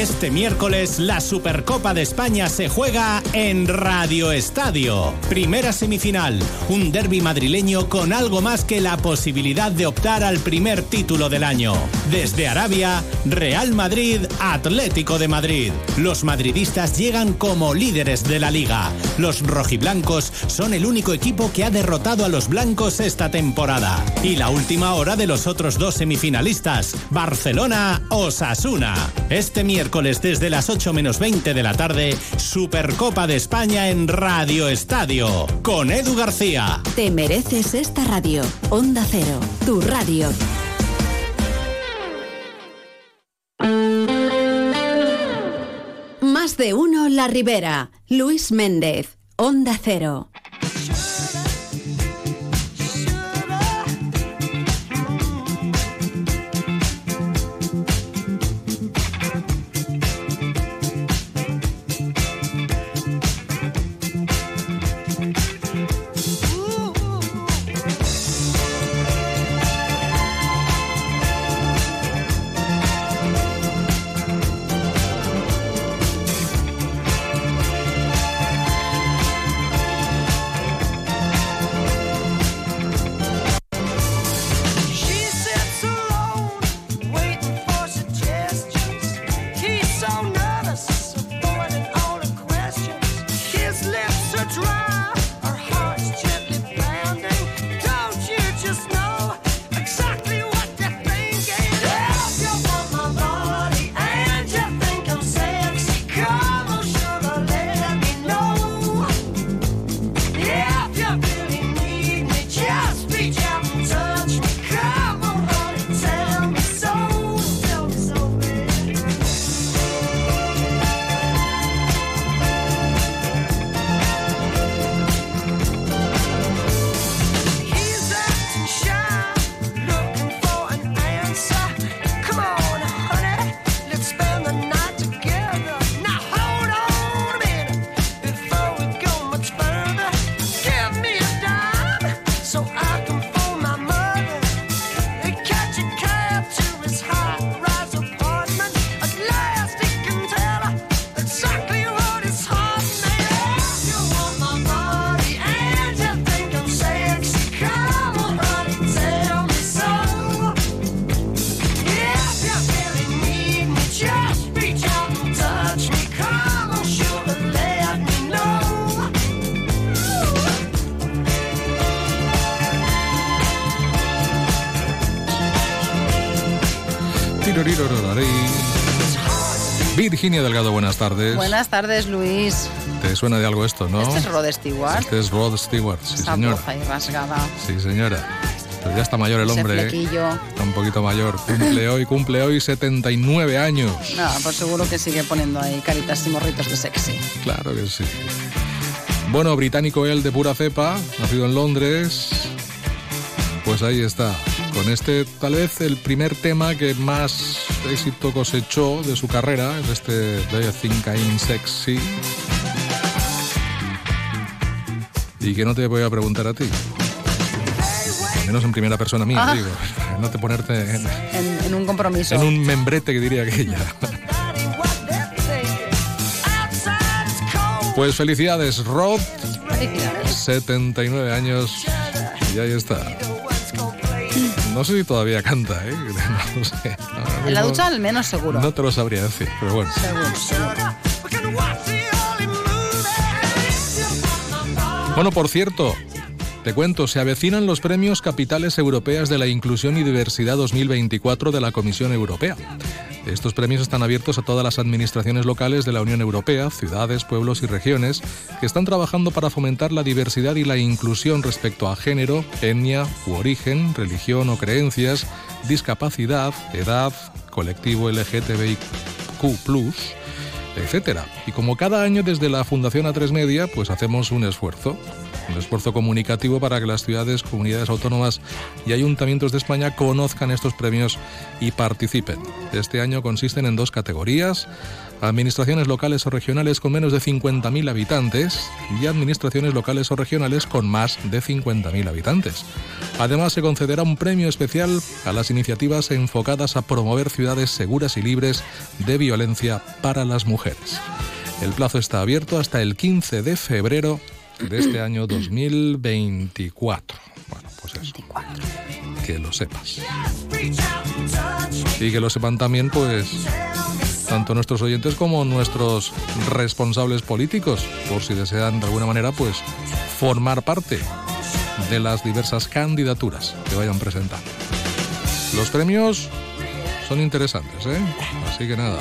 Este miércoles la Supercopa de España se juega en Radio Estadio. Primera semifinal, un derby madrileño con algo más que la posibilidad de optar al primer título del año. Desde Arabia, Real Madrid, Atlético de Madrid. Los madridistas llegan como líderes de la liga. Los rojiblancos son el único equipo que ha derrotado a los blancos esta temporada. Y la última hora de los otros dos semifinalistas, Barcelona-Osasuna. Este miércoles desde las 8 menos 20 de la tarde, Supercopa de España en Radio Estadio, con Edu García. Te mereces esta radio. Onda Cero, tu radio. Más de uno La Ribera. Luis Méndez, Onda Cero. Virginia Delgado, buenas tardes. Buenas tardes, Luis. ¿Te suena de algo esto, no? Este es Rod Stewart. Este es Rod Stewart, sí, Esa señora. ahí rasgada. Sí, señora. Pero ya está mayor el hombre. ¿eh? Está un poquito mayor. Cumple hoy, cumple hoy 79 años. Nada, pues seguro que sigue poniendo ahí caritas y morritos de sexy. Claro que sí. Bueno, británico él de pura cepa, nacido en Londres. Pues ahí está. Con este, tal vez el primer tema que más éxito cosechó de su carrera, es este Do You Think I'm Sexy. Y que no te voy a preguntar a ti. Al menos en primera persona mía, Ah. digo. No te ponerte en, En, en un compromiso. en un membrete que diría aquella. Pues felicidades, Rod. Felicidades. 79 años. Y ahí está. No sé si todavía canta, ¿eh? No sé. En la ducha al menos seguro. No te lo sabría decir, pero bueno. Seguro, seguro. Bueno, por cierto, te cuento, se avecinan los premios Capitales Europeas de la Inclusión y Diversidad 2024 de la Comisión Europea. Estos premios están abiertos a todas las administraciones locales de la Unión Europea, ciudades, pueblos y regiones, que están trabajando para fomentar la diversidad y la inclusión respecto a género, etnia u origen, religión o creencias, discapacidad, edad, colectivo LGTBIQ+, etcétera. Y como cada año desde la Fundación A3 Media, pues hacemos un esfuerzo, un esfuerzo comunicativo para que las ciudades, comunidades autónomas y ayuntamientos de España conozcan estos premios y participen. Este año consisten en dos categorías, administraciones locales o regionales con menos de 50.000 habitantes y administraciones locales o regionales con más de 50.000 habitantes. Además, se concederá un premio especial a las iniciativas enfocadas a promover ciudades seguras y libres de violencia para las mujeres. El plazo está abierto hasta el 15 de febrero de este año 2024. Bueno, pues eso. Que lo sepas. Y que lo sepan también, pues, tanto nuestros oyentes como nuestros responsables políticos, por si desean de alguna manera, pues, formar parte de las diversas candidaturas que vayan presentando. Los premios son interesantes, ¿eh? Así que nada.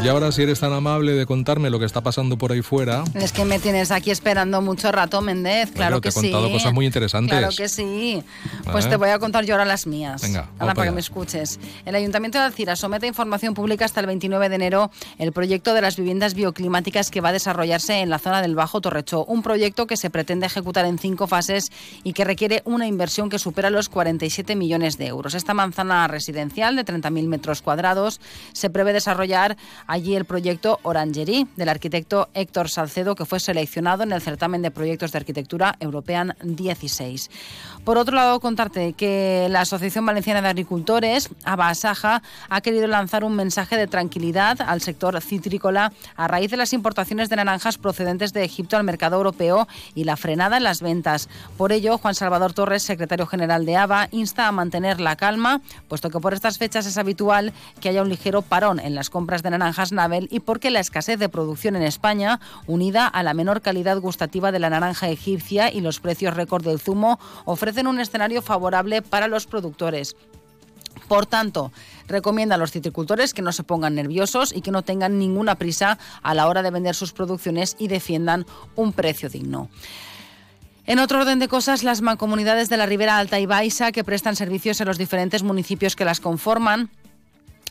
Y ahora, si eres tan amable de contarme lo que está pasando por ahí fuera. Es que me tienes aquí esperando mucho rato, Méndez. Claro te que he contado sí. cosas muy interesantes. Claro que sí. Pues ¿Eh? te voy a contar yo ahora las mías. Venga, Ahora para que me escuches. El Ayuntamiento de Alcira somete a información pública hasta el 29 de enero el proyecto de las viviendas bioclimáticas que va a desarrollarse en la zona del Bajo Torrechó. Un proyecto que se pretende ejecutar en cinco fases y que requiere una inversión que supera los 47 millones de euros. Esta manzana residencial de 30.000 metros cuadrados se prevé desarrollar allí el proyecto Orangerie del arquitecto Héctor Salcedo, que fue seleccionado en el certamen de proyectos de arquitectura European 16. Por otro lado, contarte que la Asociación Valenciana de Agricultores, Abasaja, ha querido lanzar un mensaje de tranquilidad al sector citrícola a raíz de las importaciones de naranjas procedentes de Egipto al mercado europeo y la frenada en las ventas. Por ello, Juan Salvador Torres, secretario general de ABA, insta a mantener la calma, puesto que por estas fechas es habitual que haya un ligero parón en las compras de naranjas Nabel y porque la escasez de producción en España, unida a la menor calidad gustativa de la naranja egipcia y los precios récord del zumo, ofrecen un escenario favorable para los productores. Por tanto, recomienda a los citricultores que no se pongan nerviosos y que no tengan ninguna prisa a la hora de vender sus producciones y defiendan un precio digno. En otro orden de cosas, las mancomunidades de la Ribera Alta y Baixa, que prestan servicios en los diferentes municipios que las conforman,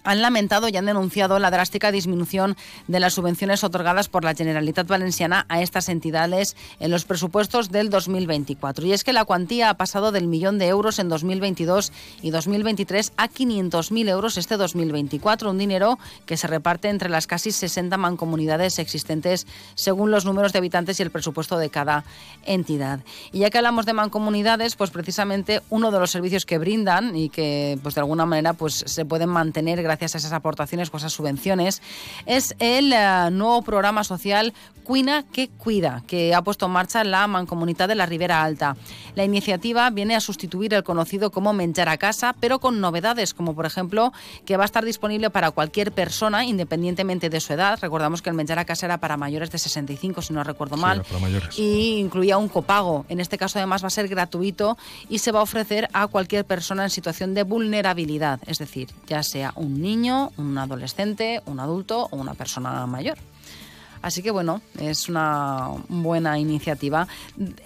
han lamentado y han denunciado la drástica disminución de las subvenciones otorgadas por la Generalitat Valenciana a estas entidades en los presupuestos del 2024. Y es que la cuantía ha pasado del millón de euros en 2022 y 2023 a 500.000 euros este 2024, un dinero que se reparte entre las casi 60 mancomunidades existentes según los números de habitantes y el presupuesto de cada entidad. Y ya que hablamos de mancomunidades, pues precisamente uno de los servicios que brindan y que pues de alguna manera pues se pueden mantener gracias a esas aportaciones o esas subvenciones es el eh, nuevo programa social Cuina que Cuida, que ha puesto en marcha la Mancomunidad de la Ribera Alta. La iniciativa viene a sustituir el conocido como Menjar a Casa, pero con novedades, como por ejemplo que va a estar disponible para cualquier persona, independientemente de su edad. Recordamos que el Menjar a Casa era para mayores de 65, si no recuerdo mal. para mayores. Y incluía un copago. En este caso, además, va a ser gratuito y se va a ofrecer a cualquier persona en situación de vulnerabilidad, es decir, ya sea un niño, un adolescente, un adulto o una persona mayor. Así que bueno, es una buena iniciativa.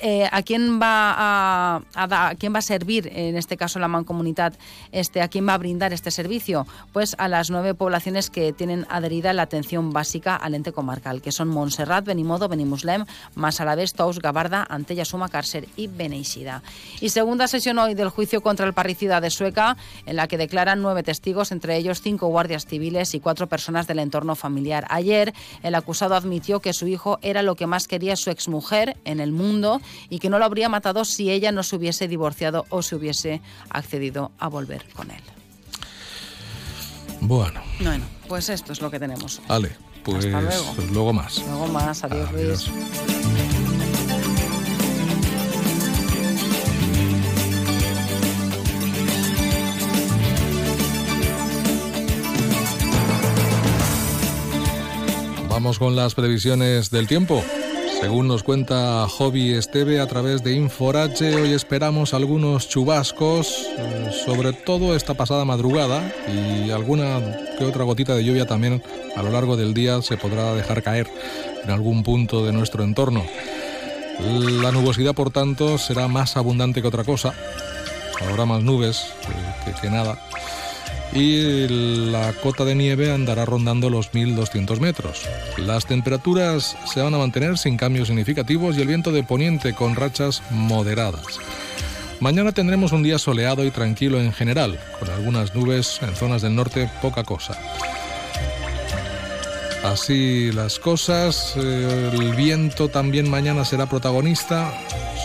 Eh, ¿A quién va a, a quién va a servir en este caso la mancomunidad? Este, ¿A quién va a brindar este servicio? Pues a las nueve poblaciones que tienen adherida la atención básica al ente comarcal, que son Montserrat, Benimodo, Benimuslem, Massalavés, Tous, Gabarda, Antella, Suma, Càrcer y Beneixida. Y segunda sesión hoy del juicio contra el parricida de Sueca, en la que declaran nueve testigos, entre ellos cinco guardias civiles y cuatro personas del entorno familiar. Ayer, el acusado admitió que su hijo era lo que más quería su exmujer en el mundo y que no lo habría matado si ella no se hubiese divorciado o se hubiese accedido a volver con él. Bueno, Bueno, pues esto es lo que tenemos. vale, pues luego más. Luego más, adiós, Adiós. Luis. Vamos con las previsiones del tiempo. Según nos cuenta Hobby Esteve a través de Inforache, hoy esperamos algunos chubascos, eh, sobre todo esta pasada madrugada, y alguna que otra gotita de lluvia también a lo largo del día se podrá dejar caer en algún punto de nuestro entorno. La nubosidad, por tanto, será más abundante que otra cosa. Habrá más nubes que- que nada. Y la cota de nieve andará rondando los 1.200 metros. Las temperaturas se van a mantener sin cambios significativos y el viento de poniente con rachas moderadas. Mañana tendremos un día soleado y tranquilo en general, con algunas nubes en zonas del norte, poca cosa. Así las cosas, el viento también mañana será protagonista,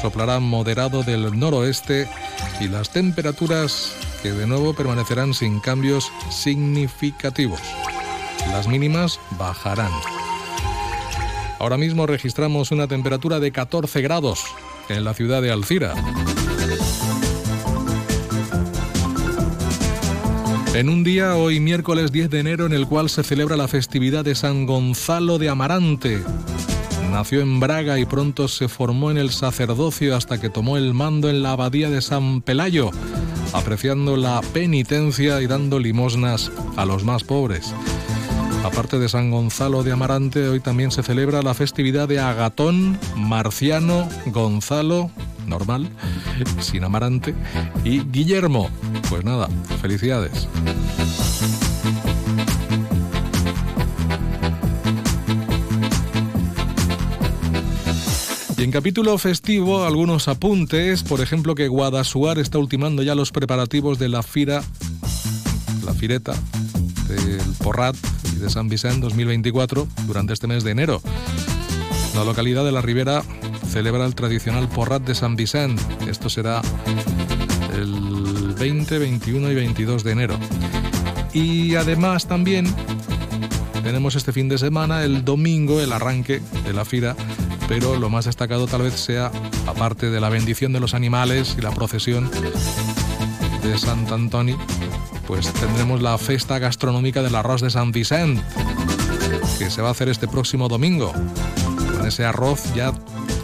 soplará moderado del noroeste y las temperaturas que de nuevo permanecerán sin cambios significativos. Las mínimas bajarán. Ahora mismo registramos una temperatura de 14 grados en la ciudad de Alcira. En un día, hoy miércoles 10 de enero, en el cual se celebra la festividad de San Gonzalo de Amarante. Nació en Braga y pronto se formó en el sacerdocio hasta que tomó el mando en la abadía de San Pelayo, apreciando la penitencia y dando limosnas a los más pobres. Aparte de San Gonzalo de Amarante, hoy también se celebra la festividad de Agatón, Marciano, Gonzalo, normal, sin Amarante, y Guillermo. Pues nada, felicidades. Capítulo festivo, algunos apuntes, por ejemplo, que Guadasuar está ultimando ya los preparativos de la Fira, la Fireta del Porrat y de San Vicente 2024 durante este mes de enero. La localidad de la Ribera celebra el tradicional Porrat de San Vicente. Esto será el 20, 21 y 22 de enero. Y además también tenemos este fin de semana, el domingo, el arranque de la Fira pero lo más destacado tal vez sea, aparte de la bendición de los animales y la procesión de Sant Antoni, pues tendremos la festa gastronómica del arroz de San Vicente, que se va a hacer este próximo domingo, con ese arroz ya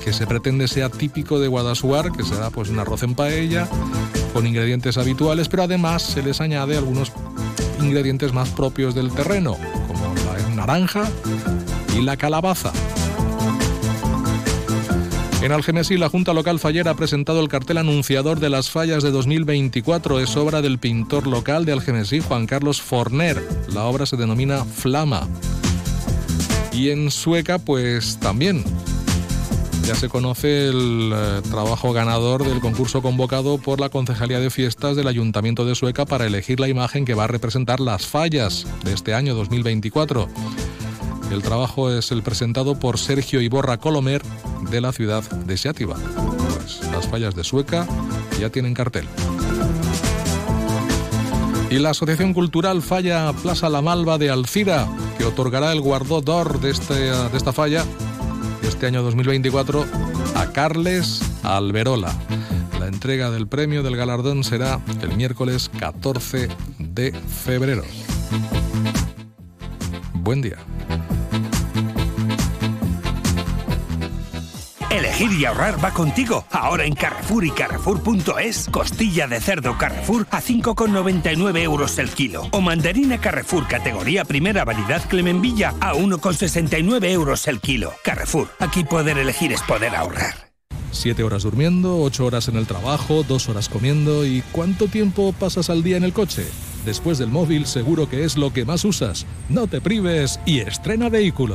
que se pretende sea típico de Guadasuar, que será pues un arroz en paella, con ingredientes habituales, pero además se les añade algunos ingredientes más propios del terreno, como la naranja y la calabaza. En Algemesí, la Junta Local Fallera ha presentado el cartel anunciador de las fallas de 2024. Es obra del pintor local de Algemesí, Juan Carlos Forner. La obra se denomina Flama. Y en Sueca, pues también. Ya se conoce el eh, trabajo ganador del concurso convocado por la Concejalía de Fiestas del Ayuntamiento de Sueca para elegir la imagen que va a representar las fallas de este año 2024. El trabajo es el presentado por Sergio Iborra Colomer de la ciudad de Seativa. Pues las fallas de Sueca ya tienen cartel. Y la Asociación Cultural Falla Plaza La Malva de Alcira, que otorgará el Guardó d'Or de, este, de esta falla este año 2024 a Carles Alberola. La entrega del premio del galardón será el miércoles 14 de febrero. Buen día. Elegir y ahorrar va contigo. Ahora en Carrefour y Carrefour.es, costilla de cerdo Carrefour a 5,99 euros el kilo. O mandarina Carrefour categoría primera variedad Clemenvilla a 1,69 euros el kilo. Carrefour, aquí poder elegir es poder ahorrar. Siete horas durmiendo, ocho horas en el trabajo, dos horas comiendo y ¿cuánto tiempo pasas al día en el coche? Después del móvil seguro que es lo que más usas. No te prives y estrena vehículo.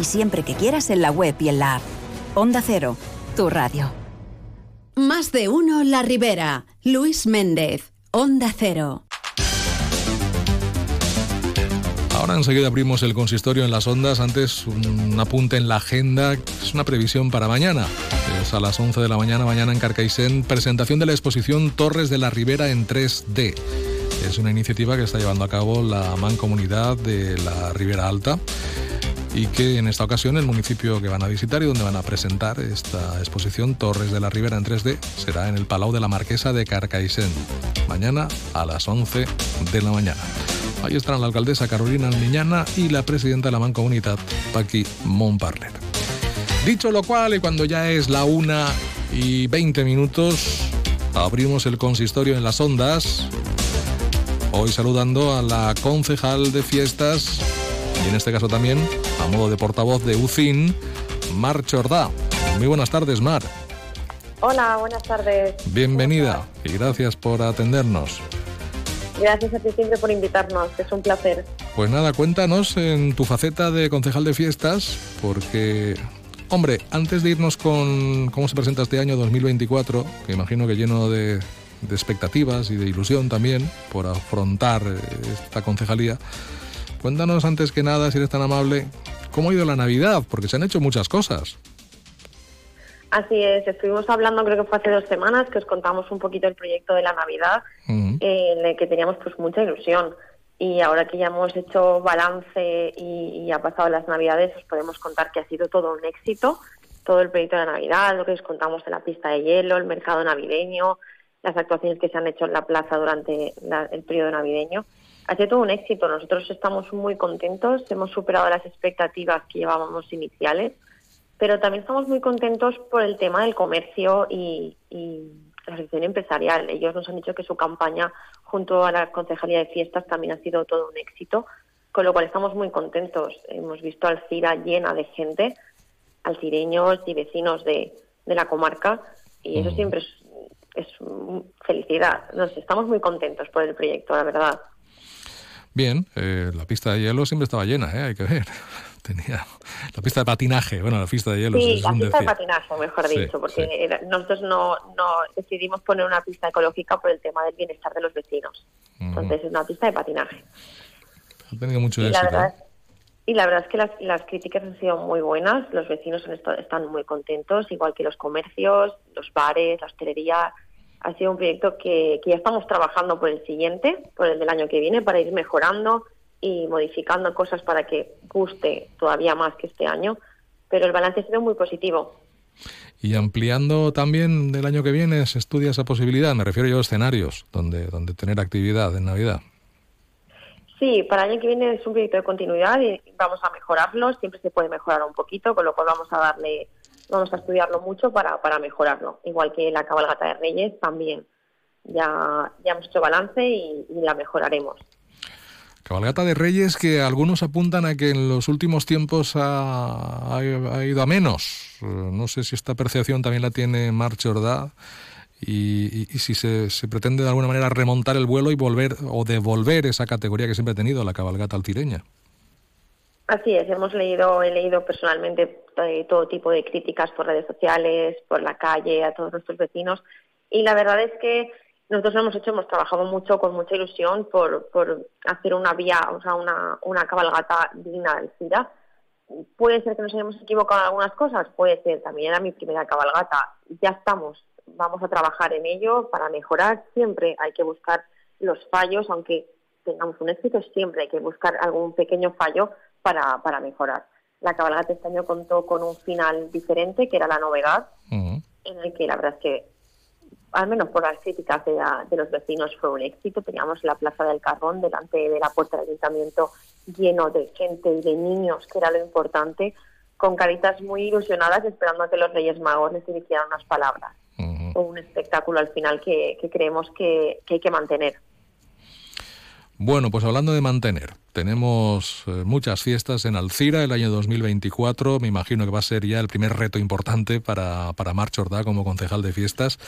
y siempre que quieras en la web y en la app. Onda Cero, tu radio. Más de uno La Ribera. Luis Méndez, Onda Cero. Ahora enseguida abrimos el consistorio en las ondas. Antes un apunte en la agenda. Es una previsión para mañana. Es a las 11 de la mañana, mañana en Carcaixent, presentación de la exposición Torres de la Ribera en 3D. Es una iniciativa que está llevando a cabo la Mancomunidad de la Ribera Alta y que en esta ocasión el municipio que van a visitar y donde van a presentar esta exposición Torres de la Ribera en 3D será en el Palau de la Marquesa de Carcaixent, mañana a las 11 de la mañana. Ahí estarán la alcaldesa Carolina Almiñana y la presidenta de la Mancomunidad, Paqui Montparler. Dicho lo cual, y cuando ya es la una y 20 minutos, abrimos el consistorio en las ondas. Hoy saludando a la concejal de fiestas y en este caso también a modo de portavoz de UCIN, Mar Chordá. Muy buenas tardes, Mar. Hola, buenas tardes. Bienvenida y gracias por atendernos. Gracias a ti siempre por invitarnos, es un placer. Pues nada, cuéntanos en tu faceta de concejal de fiestas, porque, hombre, antes de irnos con cómo se presenta este año 2024, que imagino que lleno de, de expectativas y de ilusión también por afrontar esta concejalía, cuéntanos antes que nada, si eres tan amable, cómo ha ido la Navidad, porque se han hecho muchas cosas. Así es, estuvimos hablando creo que fue hace dos semanas que os contamos un poquito el proyecto de la Navidad, eh, en el que teníamos pues mucha ilusión. Y ahora que ya hemos hecho balance y, y ha pasado las Navidades, os podemos contar que ha sido todo un éxito, todo el proyecto de la Navidad, lo que os contamos de la pista de hielo, el mercado navideño, las actuaciones que se han hecho en la plaza durante la- el periodo navideño. Ha sido todo un éxito, nosotros estamos muy contentos, hemos superado las expectativas que llevábamos iniciales pero también estamos muy contentos por el tema del comercio y, y la asociación empresarial. Ellos nos han dicho que su campaña junto a la Concejalía de Fiestas también ha sido todo un éxito, con lo cual estamos muy contentos. Hemos visto Alcira llena de gente, alcireños y vecinos de, de la comarca, y eso siempre es, es mm, felicidad. Nos estamos muy contentos por el proyecto, la verdad. Bien, eh, la pista de hielo siempre estaba llena, ¿eh? hay que ver. Tenía la pista de patinaje, bueno, la pista de hielo Sí, es la pista de patinaje, mejor Sí, dicho, porque sí. era- nosotros no, no decidimos poner una pista ecológica por el tema del bienestar de los vecinos. Entonces es una pista de patinaje. Ha tenido mucho Y la, éxito. verdad, y la verdad es que las, las críticas han sido muy buenas, los vecinos han están muy contentos, igual que los comercios, los bares, la hostelería. Ha sido un proyecto que, que ya estamos trabajando por el siguiente, por el del año que viene, para ir mejorando y modificando cosas para que guste todavía más que este año. Pero el balance ha sido muy positivo. Y ampliando también del año que viene, se estudia esa posibilidad. Me refiero yo a escenarios donde, donde tener actividad en Navidad. Sí, para el año que viene es un proyecto de continuidad y vamos a mejorarlo. Siempre se puede mejorar un poquito, con lo cual vamos a darle, vamos a estudiarlo mucho para, para mejorarlo. Igual que la cabalgata de Reyes también. Ya, ya hemos hecho balance y, y la mejoraremos. Cabalgata de Reyes que algunos apuntan a que en los últimos tiempos ha, ha- ha ido a menos. Eh, No sé si esta percepción también la tiene Mar Chordá y, y- y si se, se pretende de alguna manera remontar el vuelo y volver o devolver esa categoría que siempre ha tenido la cabalgata altireña. Así es, hemos leído, he leído personalmente eh, todo tipo de críticas por redes sociales, por la calle, a todos nuestros vecinos. Y la verdad es que nosotros lo hemos hecho, hemos trabajado mucho, con mucha ilusión, por, por hacer una vía, o sea, una, una cabalgata digna de Alcira. Puede ser que nos hayamos equivocado en algunas cosas, puede ser, también era mi primera cabalgata. Ya estamos, vamos a trabajar en ello para mejorar. Siempre hay que buscar los fallos, aunque tengamos un éxito, siempre hay que buscar algún pequeño fallo para, para mejorar. La cabalgata este año contó con un final diferente, que era la novedad, en el que la verdad es que, al menos por las críticas de, la- de los vecinos, fue un éxito. Teníamos la Plaza del Carrón delante de la puerta del ayuntamiento lleno de gente y de niños, que era lo importante, con caritas muy ilusionadas esperando a que los Reyes Magos les dirigieran unas palabras. Fue un espectáculo al final que, que creemos que, que hay que mantener. Bueno, pues hablando de mantener, tenemos eh, muchas fiestas en Alcira el año 2024. Me imagino que va a ser ya el primer reto importante para, para Mar Chordá como concejal de fiestas.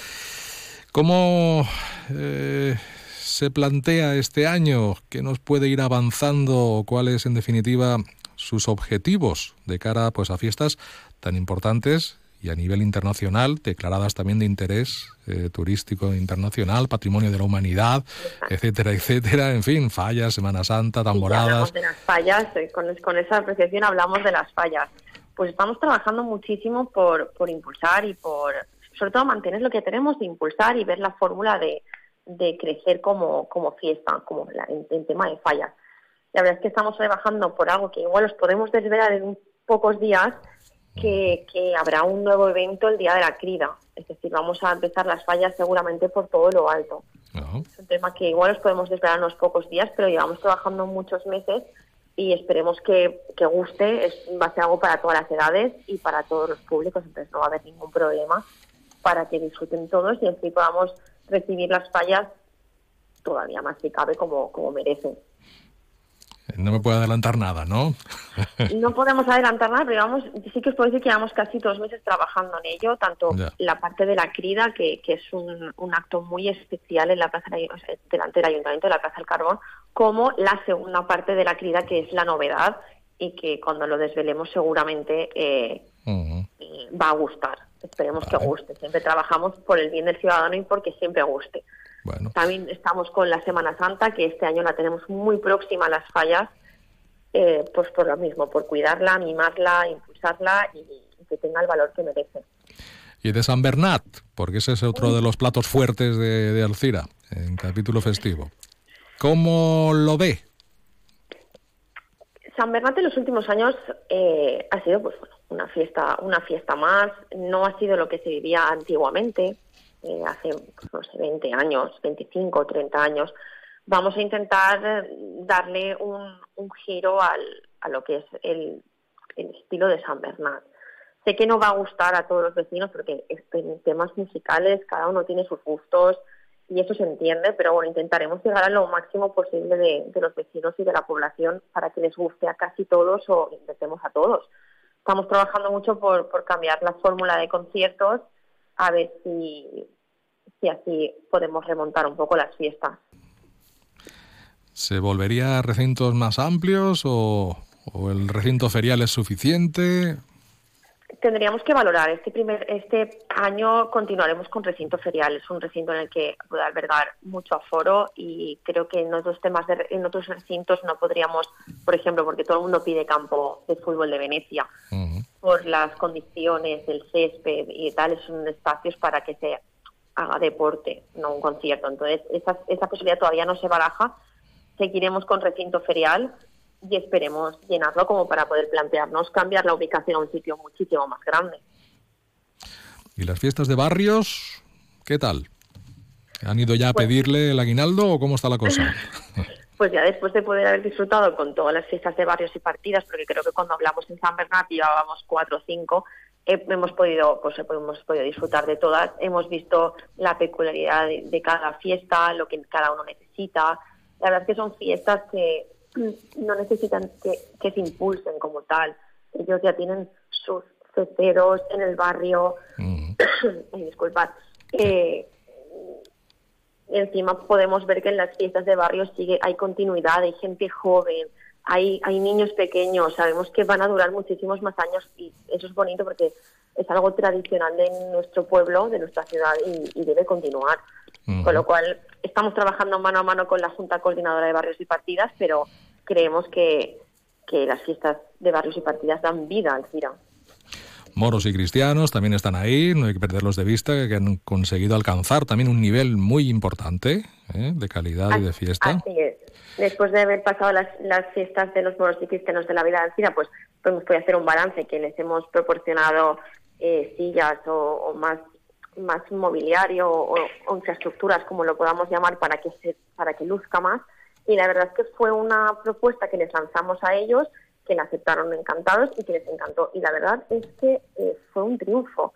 ¿Cómo eh, se plantea este año? ¿Qué nos puede ir avanzando? ¿Cuáles, en definitiva, sus objetivos de cara pues, a fiestas tan importantes y a nivel internacional, declaradas también de interés eh, turístico internacional, patrimonio de la humanidad, etcétera, etcétera. En fin, fallas, Semana Santa, tamboradas. hablamos de las fallas, eh, con, con esa apreciación hablamos de las fallas. Pues estamos trabajando muchísimo por, por impulsar y por, sobre todo, mantener lo que tenemos de impulsar y ver la fórmula de, de crecer como, como fiesta, como la, en, en tema de fallas. La verdad es que estamos trabajando por algo que igual os podemos desvelar en pocos días, que, que, habrá un nuevo evento el día de la crida. Es decir, vamos a empezar las fallas seguramente por todo lo alto. Es un tema que igual os podemos desvelar unos pocos días, pero llevamos trabajando muchos meses y esperemos que, que guste. Es, va a ser algo para todas las edades y para todos los públicos, entonces no va a haber ningún problema para que disfruten todos y así podamos recibir las fallas todavía más si cabe como, como merecen. No me puede adelantar nada, ¿no? no podemos adelantar nada, pero vamos, sí que os puedo decir que llevamos casi dos meses trabajando en ello, tanto Ya. la parte de la crida, que, que es un, un acto muy especial en la plaza sea, delante del ayuntamiento de la Plaza del Carbón, como la segunda parte de la crida, que es la novedad y que cuando lo desvelemos seguramente eh, eh, va a gustar. Esperemos que guste. Siempre trabajamos por el bien del ciudadano y porque siempre guste. También estamos con la Semana Santa, que este año la tenemos muy próxima a las fallas, eh, pues por lo mismo, por cuidarla, mimarla, impulsarla y, y que tenga el valor que merece. Y de San Bernat, porque ese es otro de los platos fuertes de, de Alcira, en capítulo festivo. ¿Cómo lo ve? San Bernat en los últimos años eh, ha sido pues bueno, una fiesta, una fiesta más. No ha sido lo que se vivía antiguamente, eh, hace no sé, 20 años, 25, 30 años. Vamos a intentar eh, darle un, giro al, a lo que es el, estilo de San Bernat. Sé que no va a gustar a todos los vecinos porque en temas musicales cada uno tiene sus gustos y eso se entiende, pero bueno, intentaremos llegar a lo máximo posible de, los vecinos y de la población para que les guste a casi todos o intentemos a todos. Estamos trabajando mucho por cambiar la fórmula de conciertos a ver si, si así podemos remontar un poco las fiestas. ¿Se volvería a recintos más amplios o, o el recinto ferial es suficiente? Tendríamos que valorar. Este primer este año continuaremos con recinto ferial. Es un recinto en el que puede albergar mucho aforo y creo que en otros temas de, en otros recintos no podríamos, por ejemplo, porque todo el mundo pide campo de fútbol de Venecia por las condiciones del césped y tal, son espacios para que se haga deporte, no un concierto. Entonces, esa, esa posibilidad todavía no se baraja. Seguiremos con recinto ferial y esperemos llenarlo como para poder plantearnos cambiar la ubicación a un sitio muchísimo más grande. ¿Y las fiestas de barrios? ¿Qué tal? ¿Han ido ya a Pues- pedirle el aguinaldo o cómo está la cosa? Pues ya después de poder haber disfrutado con todas las fiestas de barrios y partidas, porque creo que cuando hablamos en San Bernat llevábamos cuatro o cinco, eh, hemos podido pues hemos podido disfrutar de todas, hemos visto la peculiaridad de, de cada fiesta, lo que cada uno necesita. La verdad es que son fiestas que no necesitan que, que se impulsen como tal. Ellos ya tienen sus cesteros en el barrio. Ay, disculpad. Eh, encima podemos ver que en las fiestas de barrio sigue hay continuidad, hay gente joven, hay, hay niños pequeños, sabemos que van a durar muchísimos más años y eso es bonito porque es algo tradicional de nuestro pueblo, de nuestra ciudad y, y debe continuar. Con lo cual estamos trabajando mano a mano con la Junta Coordinadora de Barrios y Partidas, pero creemos que, que las fiestas de barrios y partidas dan vida al CIRA. Moros y cristianos también están ahí, no hay que perderlos de vista, que han conseguido alcanzar también un nivel muy importante ¿eh? de calidad y de fiesta. Así es. Después de haber pasado las, las fiestas de los moros y cristianos de la vida de Alcira, pues podemos poder hacer un balance que les hemos proporcionado eh, sillas o, o más más mobiliario o, o infraestructuras, como lo podamos llamar, para que se, para que luzca más. Y la verdad es que fue una propuesta que les lanzamos a ellos, que la aceptaron encantados y que les encantó. Y la verdad es que eh, fue un triunfo,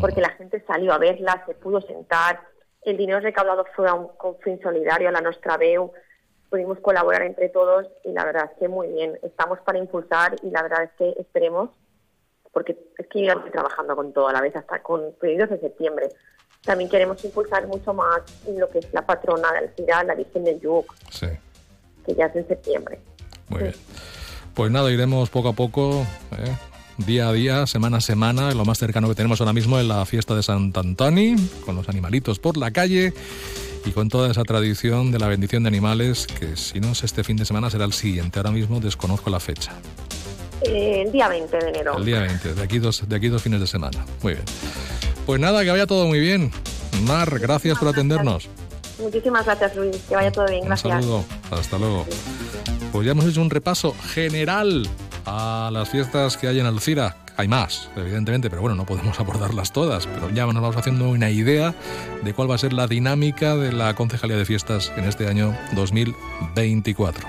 porque la gente salió a verla, se pudo sentar, el dinero recaudado fue a un con fin solidario a la Nostra Veu, pudimos colaborar entre todos y la verdad es que muy bien. Estamos para impulsar y la verdad es que esperemos, porque es que yo estoy trabajando con todo a la vez, hasta con pedidos de septiembre. También queremos impulsar mucho más lo que es la patrona de Alcira, la Virgen del Yuc, Sí. que ya es en septiembre. Muy bien. Pues nada, iremos poco a poco ¿eh? día a día, semana a semana. Lo más cercano que tenemos ahora mismo es la fiesta de Sant Antoni, con los animalitos por la calle y con toda esa tradición de la bendición de animales, que si no es este fin de semana será el siguiente. Ahora mismo desconozco la fecha. Eh, el día 20 de enero. El día 20, de aquí, dos, de aquí dos fines de semana. Muy bien. Pues nada, que vaya todo muy bien. Mar, gracias por atendernos. Muchísimas gracias, Luis. Que vaya todo bien. Gracias. Un saludo. Hasta luego. Pues ya hemos hecho un repaso general a las fiestas que hay en Alcira. Hay más, evidentemente, pero bueno, no podemos abordarlas todas, pero ya nos vamos haciendo una idea de cuál va a ser la dinámica de la Concejalía de Fiestas en este año 2024.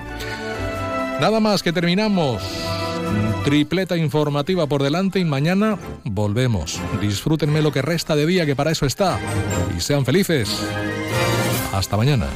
Nada más que terminamos. Tripleta informativa por delante y mañana volvemos. Disfrútenme lo que resta de día, que para eso está. Y sean felices. Hasta mañana.